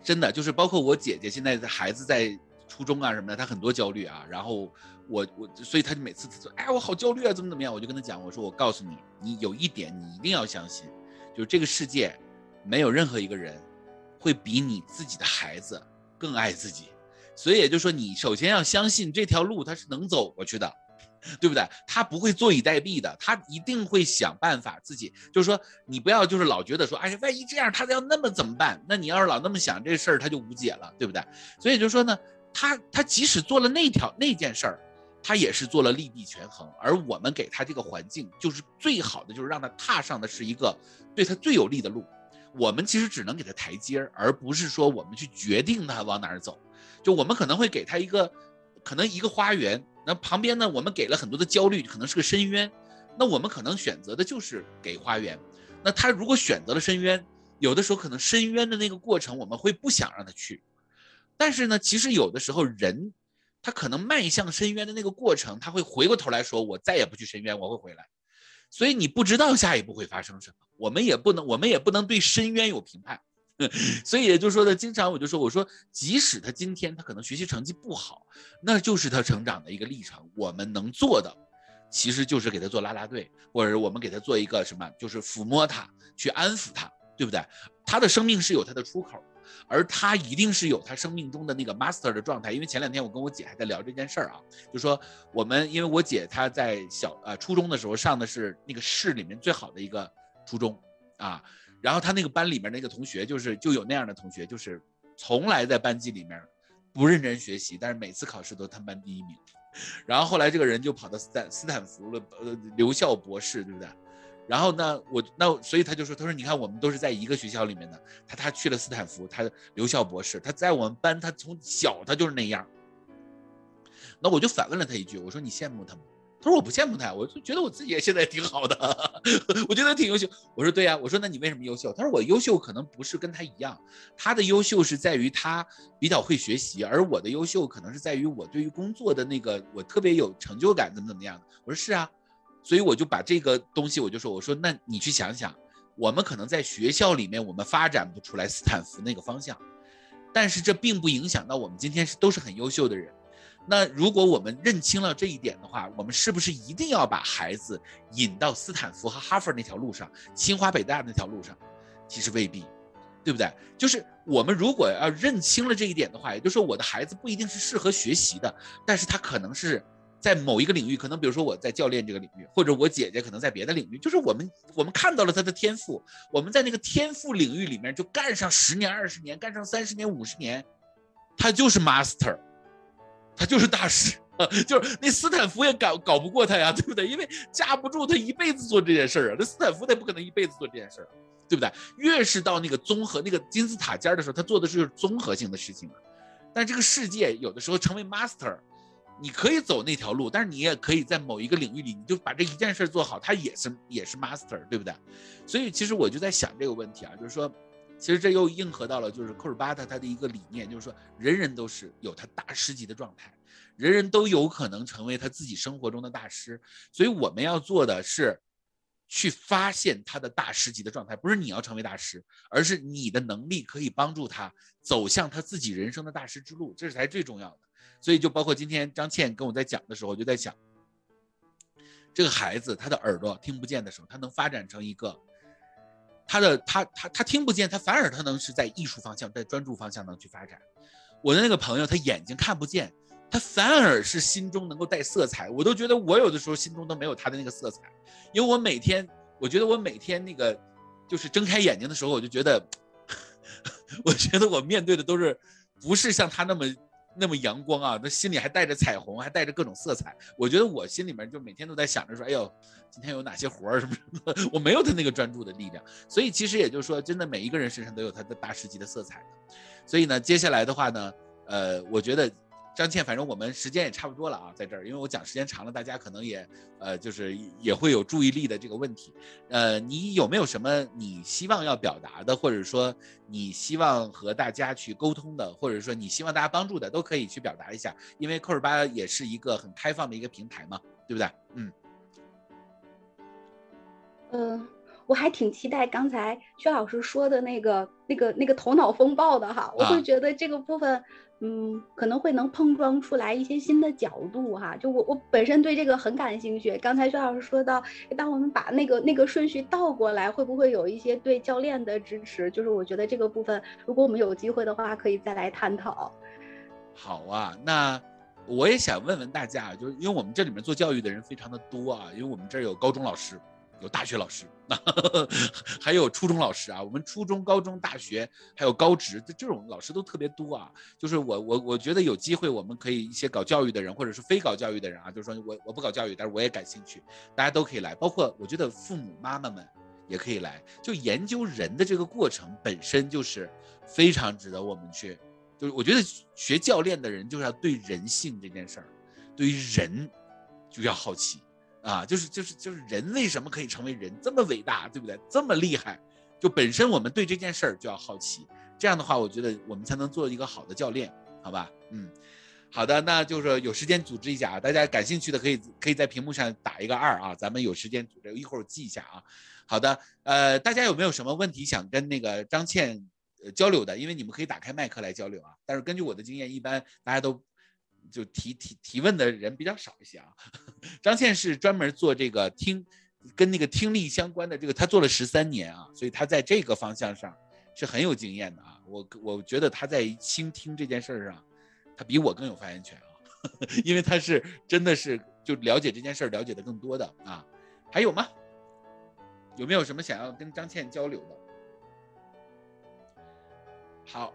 Speaker 2: 真的就是包括我姐姐现在的孩子在初中啊什么的，他很多焦虑啊，然后我我所以他就每次说，哎，我好焦虑啊，怎么怎么样，我就跟他讲，我说我告诉你，你有一点你一定要相信。就这个世界，没有任何一个人会比你自己的孩子更爱自己，所以也就是说，你首先要相信这条路他是能走过去的，对不对？他不会坐以待毙的，他一定会想办法自己。就是说，你不要就是老觉得说，哎呀，万一这样他要那么怎么办？那你要是老那么想这事儿，他就无解了，对不对？所以就说呢，他他即使做了那条那件事儿，他也是做了利弊权衡，而我们给他这个环境，就是最好的，就是让他踏上的是一个对他最有利的路。我们其实只能给他台阶儿，而不是说我们去决定他往哪儿走。就我们可能会给他一个，可能一个花园，那旁边呢，我们给了很多的焦虑，可能是个深渊。那我们可能选择的就是给花园。那他如果选择了深渊，有的时候可能深渊的那个过程，我们会不想让他去。但是呢，其实有的时候人，他可能迈向深渊的那个过程，他会回过头来说：“我再也不去深渊，我会回来。”所以你不知道下一步会发生什么，我们也不能，我们也不能对深渊有评判。所以也就是说呢，经常我就说，我说即使他今天他可能学习成绩不好，那就是他成长的一个历程。我们能做的，其实就是给他做拉拉队，或者我们给他做一个什么，就是抚摸他，去安抚他，对不对？他的生命是有他的出口。而他一定是有他生命中的那个 master 的状态，因为前两天我跟我姐还在聊这件事儿啊，就说我们因为我姐她在小呃初中的时候上的是那个市里面最好的一个初中啊，然后她那个班里面那个同学就是就有那样的同学，就是从来在班级里面不认真学习，但是每次考试都他们班第一名，然后后来这个人就跑到斯坦斯坦福了，呃留校博士，对不对？然后呢，我那所以他就说，他说你看我们都是在一个学校里面的，他他去了斯坦福，他留校博士，他在我们班，他从小他就是那样。那我就反问了他一句，我说你羡慕他吗？他说我不羡慕他，我就觉得我自己也现在挺好的，我觉得挺优秀。我说对呀，我说那你为什么优秀？他说我优秀可能不是跟他一样，他的优秀是在于他比较会学习，而我的优秀可能是在于我对于工作的那个我特别有成就感，怎么怎么样的。我说是啊。所以我就把这个东西，我就说，我说那你去想想，我们可能在学校里面我们发展不出来斯坦福那个方向，但是这并不影响到我们今天是都是很优秀的人。那如果我们认清了这一点的话，我们是不是一定要把孩子引到斯坦福和哈佛那条路上，清华北大那条路上？其实未必，对不对？就是我们如果要认清了这一点的话，也就是说我的孩子不一定是适合学习的，但是他可能是。在某一个领域，可能比如说我在教练这个领域，或者我姐姐可能在别的领域，就是我们我们看到了他的天赋，我们在那个天赋领域里面就干上十年、二十年，干上三十年、五十年，他就是 master，他就是大师，就是那斯坦福也搞搞不过他呀，对不对？因为架不住他一辈子做这件事儿啊，那斯坦福他也不可能一辈子做这件事儿，对不对？越是到那个综合那个金字塔尖的时候，他做的是综合性的事情啊。但这个世界有的时候成为 master。你可以走那条路，但是你也可以在某一个领域里，你就把这一件事做好，它也是也是 master，对不对？所以其实我就在想这个问题啊，就是说，其实这又应和到了就是库尔巴特他的一个理念，就是说人人都是有他大师级的状态，人人都有可能成为他自己生活中的大师，所以我们要做的是去发现他的大师级的状态，不是你要成为大师，而是你的能力可以帮助他走向他自己人生的大师之路，这是才最重要的。所以，就包括今天张倩跟我在讲的时候，我就在想，这个孩子他的耳朵听不见的时候，他能发展成一个，他的他他他听不见，他反而他能是在艺术方向，在专注方向能去发展。我的那个朋友，他眼睛看不见，他反而是心中能够带色彩。我都觉得我有的时候心中都没有他的那个色彩，因为我每天，我觉得我每天那个就是睁开眼睛的时候，我就觉得，我觉得我面对的都是不是像他那么。那么阳光啊，那心里还带着彩虹，还带着各种色彩。我觉得我心里面就每天都在想着说，哎呦，今天有哪些活儿什么什么。我没有他那个专注的力量，所以其实也就是说，真的每一个人身上都有他的大师级的色彩。所以呢，接下来的话呢，呃，我觉得。张倩，反正我们时间也差不多了啊，在这儿，因为我讲时间长了，大家可能也，呃，就是也会有注意力的这个问题。呃，你有没有什么你希望要表达的，或者说你希望和大家去沟通的，或者说你希望大家帮助的，都可以去表达一下。因为扣尔巴也是一个很开放的一个平台嘛，对不对？
Speaker 3: 嗯。嗯，我还挺期待刚才薛老师说的那个、那个、那个头脑风暴的哈，我会觉得这个部分。嗯，可能会能碰撞出来一些新的角度哈。就我我本身对这个很感兴趣。刚才薛老师说到，当我们把那个那个顺序倒过来，会不会有一些对教练的支持？就是我觉得这个部分，如果我们有机会的话，可以再来探讨。
Speaker 2: 好啊，那我也想问问大家，就是因为我们这里面做教育的人非常的多啊，因为我们这儿有高中老师，有大学老师，还有初中老师啊。我们初中、高中、大学还有高职的这种老师都特别多啊。就是我我我觉得有机会，我们可以一些搞教育的人，或者是非搞教育的人啊，就是说我我不搞教育，但是我也感兴趣，大家都可以来。包括我觉得父母妈妈们也可以来，就研究人的这个过程本身就是非常值得我们去。就是我觉得学教练的人就是要对人性这件事儿，对于人就要好奇。啊，就是就是就是人为什么可以成为人这么伟大，对不对？这么厉害，就本身我们对这件事儿就要好奇。这样的话，我觉得我们才能做一个好的教练，好吧？嗯，好的，那就是有时间组织一下啊，大家感兴趣的可以可以在屏幕上打一个二啊，咱们有时间组织，一会儿我记一下啊。好的，呃，大家有没有什么问题想跟那个张倩交流的？因为你们可以打开麦克来交流啊。但是根据我的经验，一般大家都。就提提提问的人比较少一些啊。张倩是专门做这个听，跟那个听力相关的这个，他做了十三年啊，所以他在这个方向上是很有经验的啊。我我觉得他在倾听这件事儿上，他比我更有发言权啊，因为他是真的是就了解这件事儿了解的更多的啊。还有吗？有没有什么想要跟张倩交流的？好，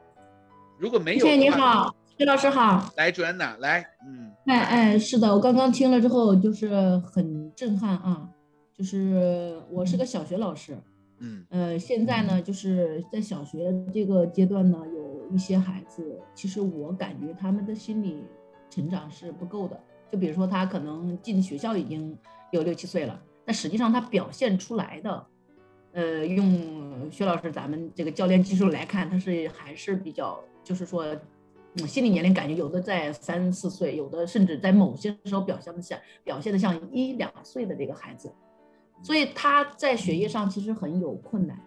Speaker 2: 如果没有，
Speaker 4: 谢谢你好。徐老师好，
Speaker 2: 来主任呐，来，
Speaker 4: 嗯，哎哎，是的，我刚刚听了之后就是很震撼啊，就是我是个小学老师，嗯，呃，现在呢就是在小学这个阶段呢，有一些孩子，其实我感觉他们的心理成长是不够的，就比如说他可能进学校已经有六七岁了，但实际上他表现出来的，呃，用薛老师咱们这个教练技术来看，他是还是比较，就是说。心理年龄感觉有的在三四岁，有的甚至在某些时候表现的像表现的像一两岁的这个孩子，所以他在学业上其实很有困难。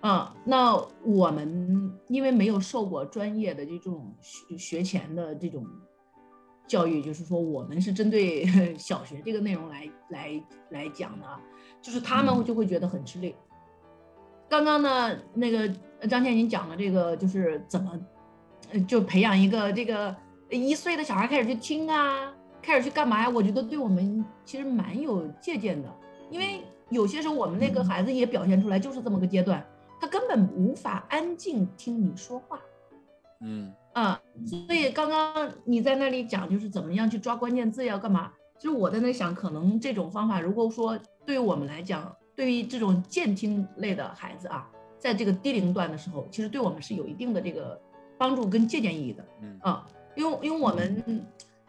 Speaker 4: 啊，那我们因为没有受过专业的这种学学前的这种教育，就是说我们是针对 小学这个内容来来来讲的，就是他们就会觉得很吃力。刚刚呢，那个张倩您讲的这个就是怎么。就培养一个这个一岁的小孩开始去听啊，开始去干嘛呀？我觉得对我们其实蛮有借鉴的，因为有些时候我们那个孩子也表现出来就是这么个阶段，他根本无法安静听你说话。
Speaker 2: 嗯
Speaker 4: 啊，所以刚刚你在那里讲就是怎么样去抓关键字要干嘛？其实我在那想，可能这种方法如果说对于我们来讲，对于这种健听类的孩子啊，在这个低龄段的时候，其实对我们是有一定的这个。帮助跟借鉴意义的，嗯。啊，因为因为我们，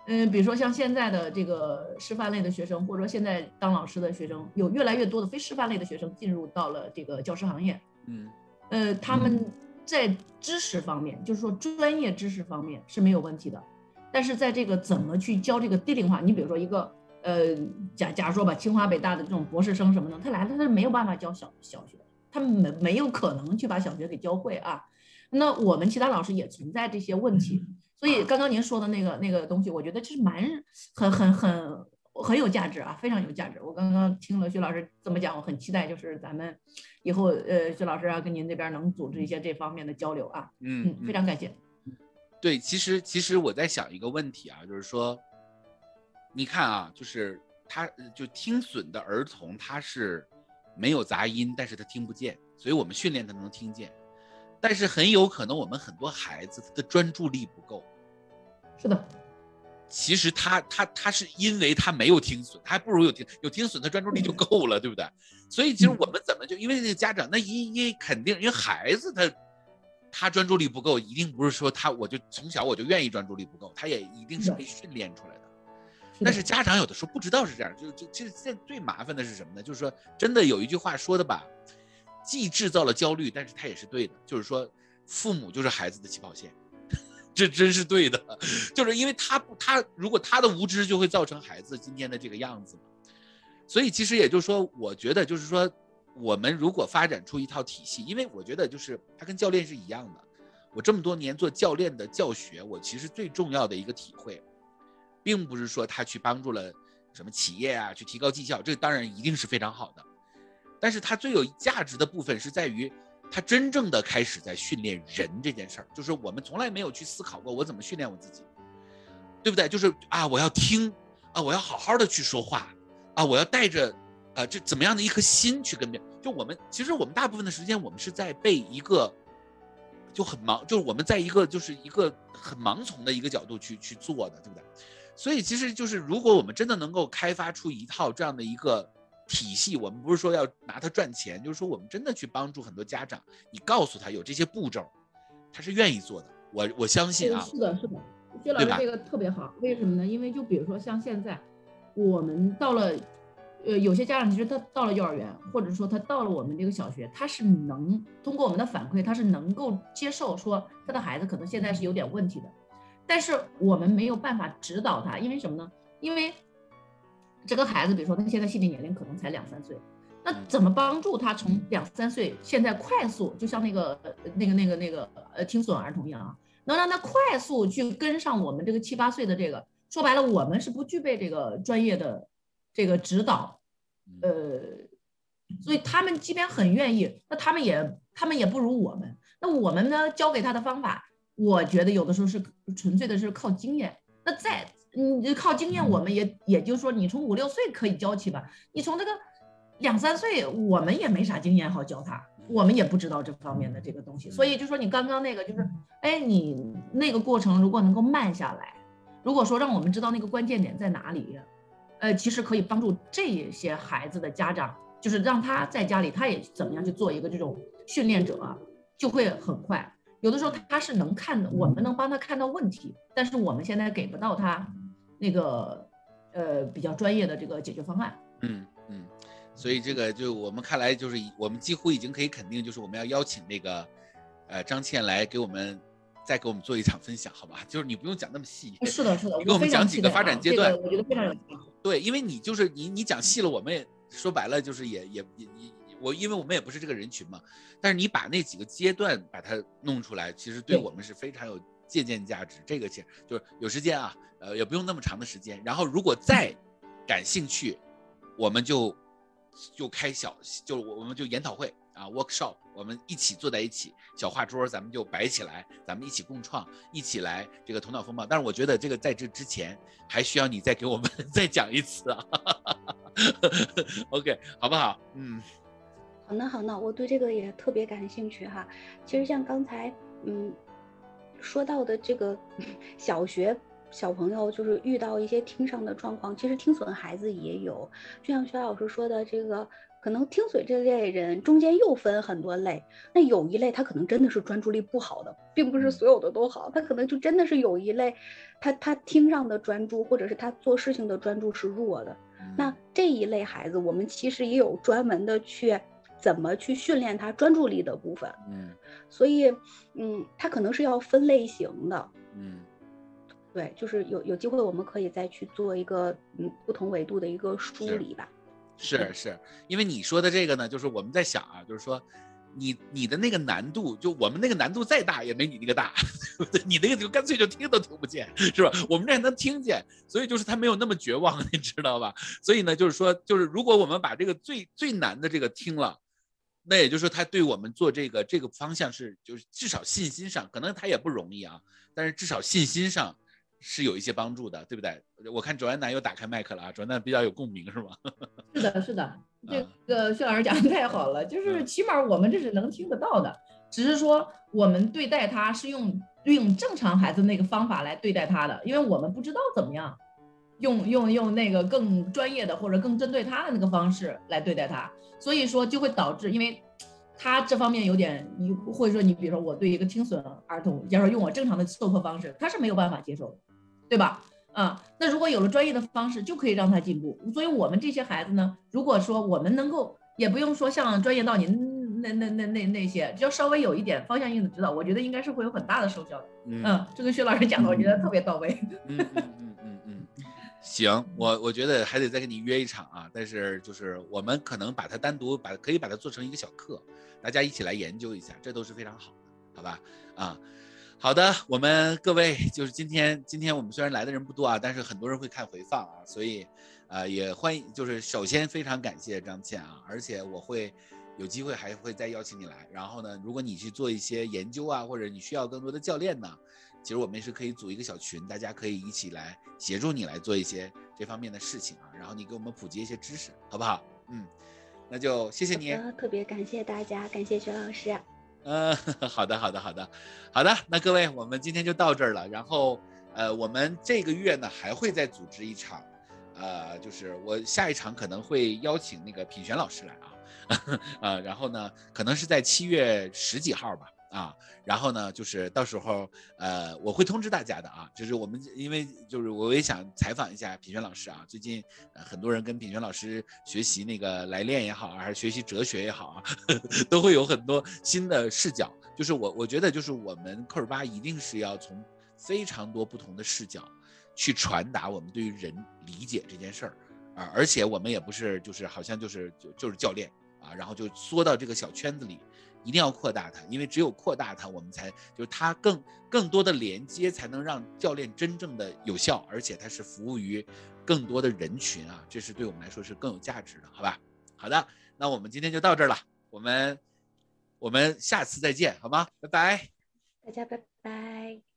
Speaker 4: 嗯，比如说像现在的这个师范类的学生，或者说现在当老师的学生，有越来越多的非师范类的学生进入到了这个教师行业，
Speaker 2: 嗯，
Speaker 4: 呃，他们在知识方面，就是说专业知识方面是没有问题的，但是在这个怎么去教这个低龄化，你比如说一个，呃，假假如说吧，清华北大的这种博士生什么的，他来了他是没有办法教小小学，他没没有可能去把小学给教会啊。那我们其他老师也存在这些问题，所以刚刚您说的那个那个东西，我觉得这是蛮很很很很有价值啊，非常有价值。我刚刚听了徐老师这么讲，我很期待，就是咱们以后呃，徐老师啊，跟您那边能组织一些这方面的交流啊。嗯，非常感谢。
Speaker 2: 对，其实其实我在想一个问题啊，就是说，你看啊，就是他就听损的儿童，他是没有杂音，但是他听不见，所以我们训练他能听见。但是很有可能，我们很多孩子他的专注力不够。
Speaker 4: 是的，
Speaker 2: 其实他他他是因为他没有听损，他还不如有听有听损，他专注力就够了，对不对？所以其实我们怎么就因为那个家长，那一一肯定因为孩子他他专注力不够，一定不是说他我就从小我就愿意专注力不够，他也一定是被训练出来的。但是家长有的时候不知道是这样，就就其实现在最麻烦的是什么呢？就是说真的有一句话说的吧。既制造了焦虑，但是他也是对的，就是说，父母就是孩子的起跑线，这真是对的，就是因为他不，他如果他的无知就会造成孩子今天的这个样子嘛，所以其实也就是说，我觉得就是说，我们如果发展出一套体系，因为我觉得就是他跟教练是一样的，我这么多年做教练的教学，我其实最重要的一个体会，并不是说他去帮助了什么企业啊，去提高绩效，这当然一定是非常好的。但是它最有价值的部分是在于，它真正的开始在训练人这件事儿，就是我们从来没有去思考过我怎么训练我自己，对不对？就是啊，我要听，啊，我要好好的去说话，啊，我要带着，啊，这怎么样的一颗心去跟别人？就我们其实我们大部分的时间，我们是在被一个就很盲，就是我们在一个就是一个很盲从的一个角度去去做的，对不对？所以其实就是如果我们真的能够开发出一套这样的一个体系，我们不是说要拿它赚钱，就是说我们真的去帮助很多家长，你告诉他有这些步骤，他是愿意做的。我我相信啊，
Speaker 4: 是的，是的，薛老师这个特别好，为什么呢？因为就比如说像现在我们到了。呃，有些家长其实他到了幼儿园，或者说他到了我们这个小学，他是能通过我们的反馈，他是能够接受说他的孩子可能现在是有点问题的，但是我们没有办法指导他，因为什么呢？因为这个孩子，比如说他现在心理年龄可能才两三岁，那怎么帮助他从两三岁现在快速，就像那个那个那个那个呃听损儿童一样啊，能让他快速去跟上我们这个七八岁的这个？说白了，我们是不具备这个专业的。这个指导，呃，所以他们即便很愿意，那他们也他们也不如我们。那我们呢，教给他的方法，我觉得有的时候是纯粹的是靠经验。那在你靠经验，我们也也就是说，你从五六岁可以教起吧？你从这个两三岁，我们也没啥经验好教他，我们也不知道这方面的这个东西。所以就说你刚刚那个就是，哎，你那个过程如果能够慢下来，如果说让我们知道那个关键点在哪里。呃，其实可以帮助这些孩子的家长，就是让他在家里，他也怎么样去做一个这种训练者，就会很快。有的时候他是能看的，我们能帮他看到问题，但是我们现在给不到他那个呃比较专业的这个解决方案。
Speaker 2: 嗯嗯，所以这个就我们看来就是我们几乎已经可以肯定，就是我们要邀请那个呃张倩来给我们。再给我们做一场分享，好吧？就是你不用讲那么细。
Speaker 4: 是的，是的。
Speaker 2: 你给我们讲几个发展阶段，
Speaker 4: 我觉得非常有
Speaker 2: 对，因为你就是你，你讲细了，我们也说白了就是也也也我，因为我们也不是这个人群嘛。但是你把那几个阶段把它弄出来，其实对我们是非常有借鉴价值。这个钱就是有时间啊，呃，也不用那么长的时间。然后如果再感兴趣，我们就就开小，就我们就研讨会。啊，workshop，我们一起坐在一起，小画桌咱们就摆起来，咱们一起共创，一起来这个头脑风暴。但是我觉得这个在这之前还需要你再给我们 再讲一次啊。OK，好不好？嗯，
Speaker 3: 好呢，好呢，我对这个也特别感兴趣哈。其实像刚才嗯说到的这个 小学小朋友，就是遇到一些听上的状况，其实听损孩子也有，就像薛老师说的这个。可能听损这类人中间又分很多类，那有一类他可能真的是专注力不好的，并不是所有的都好，他可能就真的是有一类，他他听上的专注或者是他做事情的专注是弱的。那这一类孩子，我们其实也有专门的去怎么去训练他专注力的部分。
Speaker 2: 嗯，
Speaker 3: 所以嗯，他可能是要分类型的。
Speaker 2: 嗯，
Speaker 3: 对，就是有有机会我们可以再去做一个嗯不同维度的一个梳理吧。
Speaker 2: 是是，因为你说的这个呢，就是我们在想啊，就是说，你你的那个难度，就我们那个难度再大也没你那个大，对不对？你那个就干脆就听都听不见，是吧？我们这还能听见，所以就是他没有那么绝望，你知道吧？所以呢，就是说，就是如果我们把这个最最难的这个听了，那也就是说，他对我们做这个这个方向是，就是至少信心上，可能他也不容易啊，但是至少信心上。是有一些帮助的，对不对？我看卓安南又打开麦克了啊，卓安南比较有共鸣，是吗？
Speaker 4: 是的，是的，这个薛老师讲的太好了，就是起码我们这是能听得到的，只是说我们对待他是用用正常孩子那个方法来对待他的，因为我们不知道怎么样用用用那个更专业的或者更针对他的那个方式来对待他，所以说就会导致，因为他这方面有点，你或者说你比如说我对一个听损儿童，假如用我正常的授课方式，他是没有办法接受的。对吧？啊，那如果有了专业的方式，就可以让他进步。所以，我们这些孩子呢，如果说我们能够，也不用说像专业到您那那那那那些，只要稍微有一点方向性的指导，我觉得应该是会有很大的收效的。嗯，这个薛老师讲的，我觉得特别到位。
Speaker 2: 行，我我觉得还得再跟你约一场啊。但是就是我们可能把它单独把可以把它做成一个小课，大家一起来研究一下，这都是非常好的，好吧？啊。好的，我们各位就是今天，今天我们虽然来的人不多啊，但是很多人会看回放啊，所以，呃，也欢迎，就是首先非常感谢张倩啊，而且我会有机会还会再邀请你来。然后呢，如果你去做一些研究啊，或者你需要更多的教练呢，其实我们也是可以组一个小群，大家可以一起来协助你来做一些这方面的事情啊，然后你给我们普及一些知识，好不好？嗯，那就谢谢你。
Speaker 3: 特别感谢大家，感谢徐老师。
Speaker 2: 嗯，好的，好的，好的，好的。那各位，我们今天就到这儿了。然后，呃，我们这个月呢还会再组织一场，呃，就是我下一场可能会邀请那个品璇老师来啊，呃，然后呢，可能是在七月十几号吧。啊，然后呢，就是到时候，呃，我会通知大家的啊。就是我们，因为就是我也想采访一下品轩老师啊。最近很多人跟品轩老师学习那个来练也好，还是学习哲学也好啊，都会有很多新的视角。就是我，我觉得就是我们扣尔巴一定是要从非常多不同的视角去传达我们对于人理解这件事儿啊。而且我们也不是就是好像就是就就是教练啊，然后就缩到这个小圈子里。一定要扩大它，因为只有扩大它，我们才就是它更更多的连接，才能让教练真正的有效，而且它是服务于更多的人群啊，这是对我们来说是更有价值的，好吧？好的，那我们今天就到这儿了，我们我们下次再见，好吗？拜拜，
Speaker 3: 大家拜拜。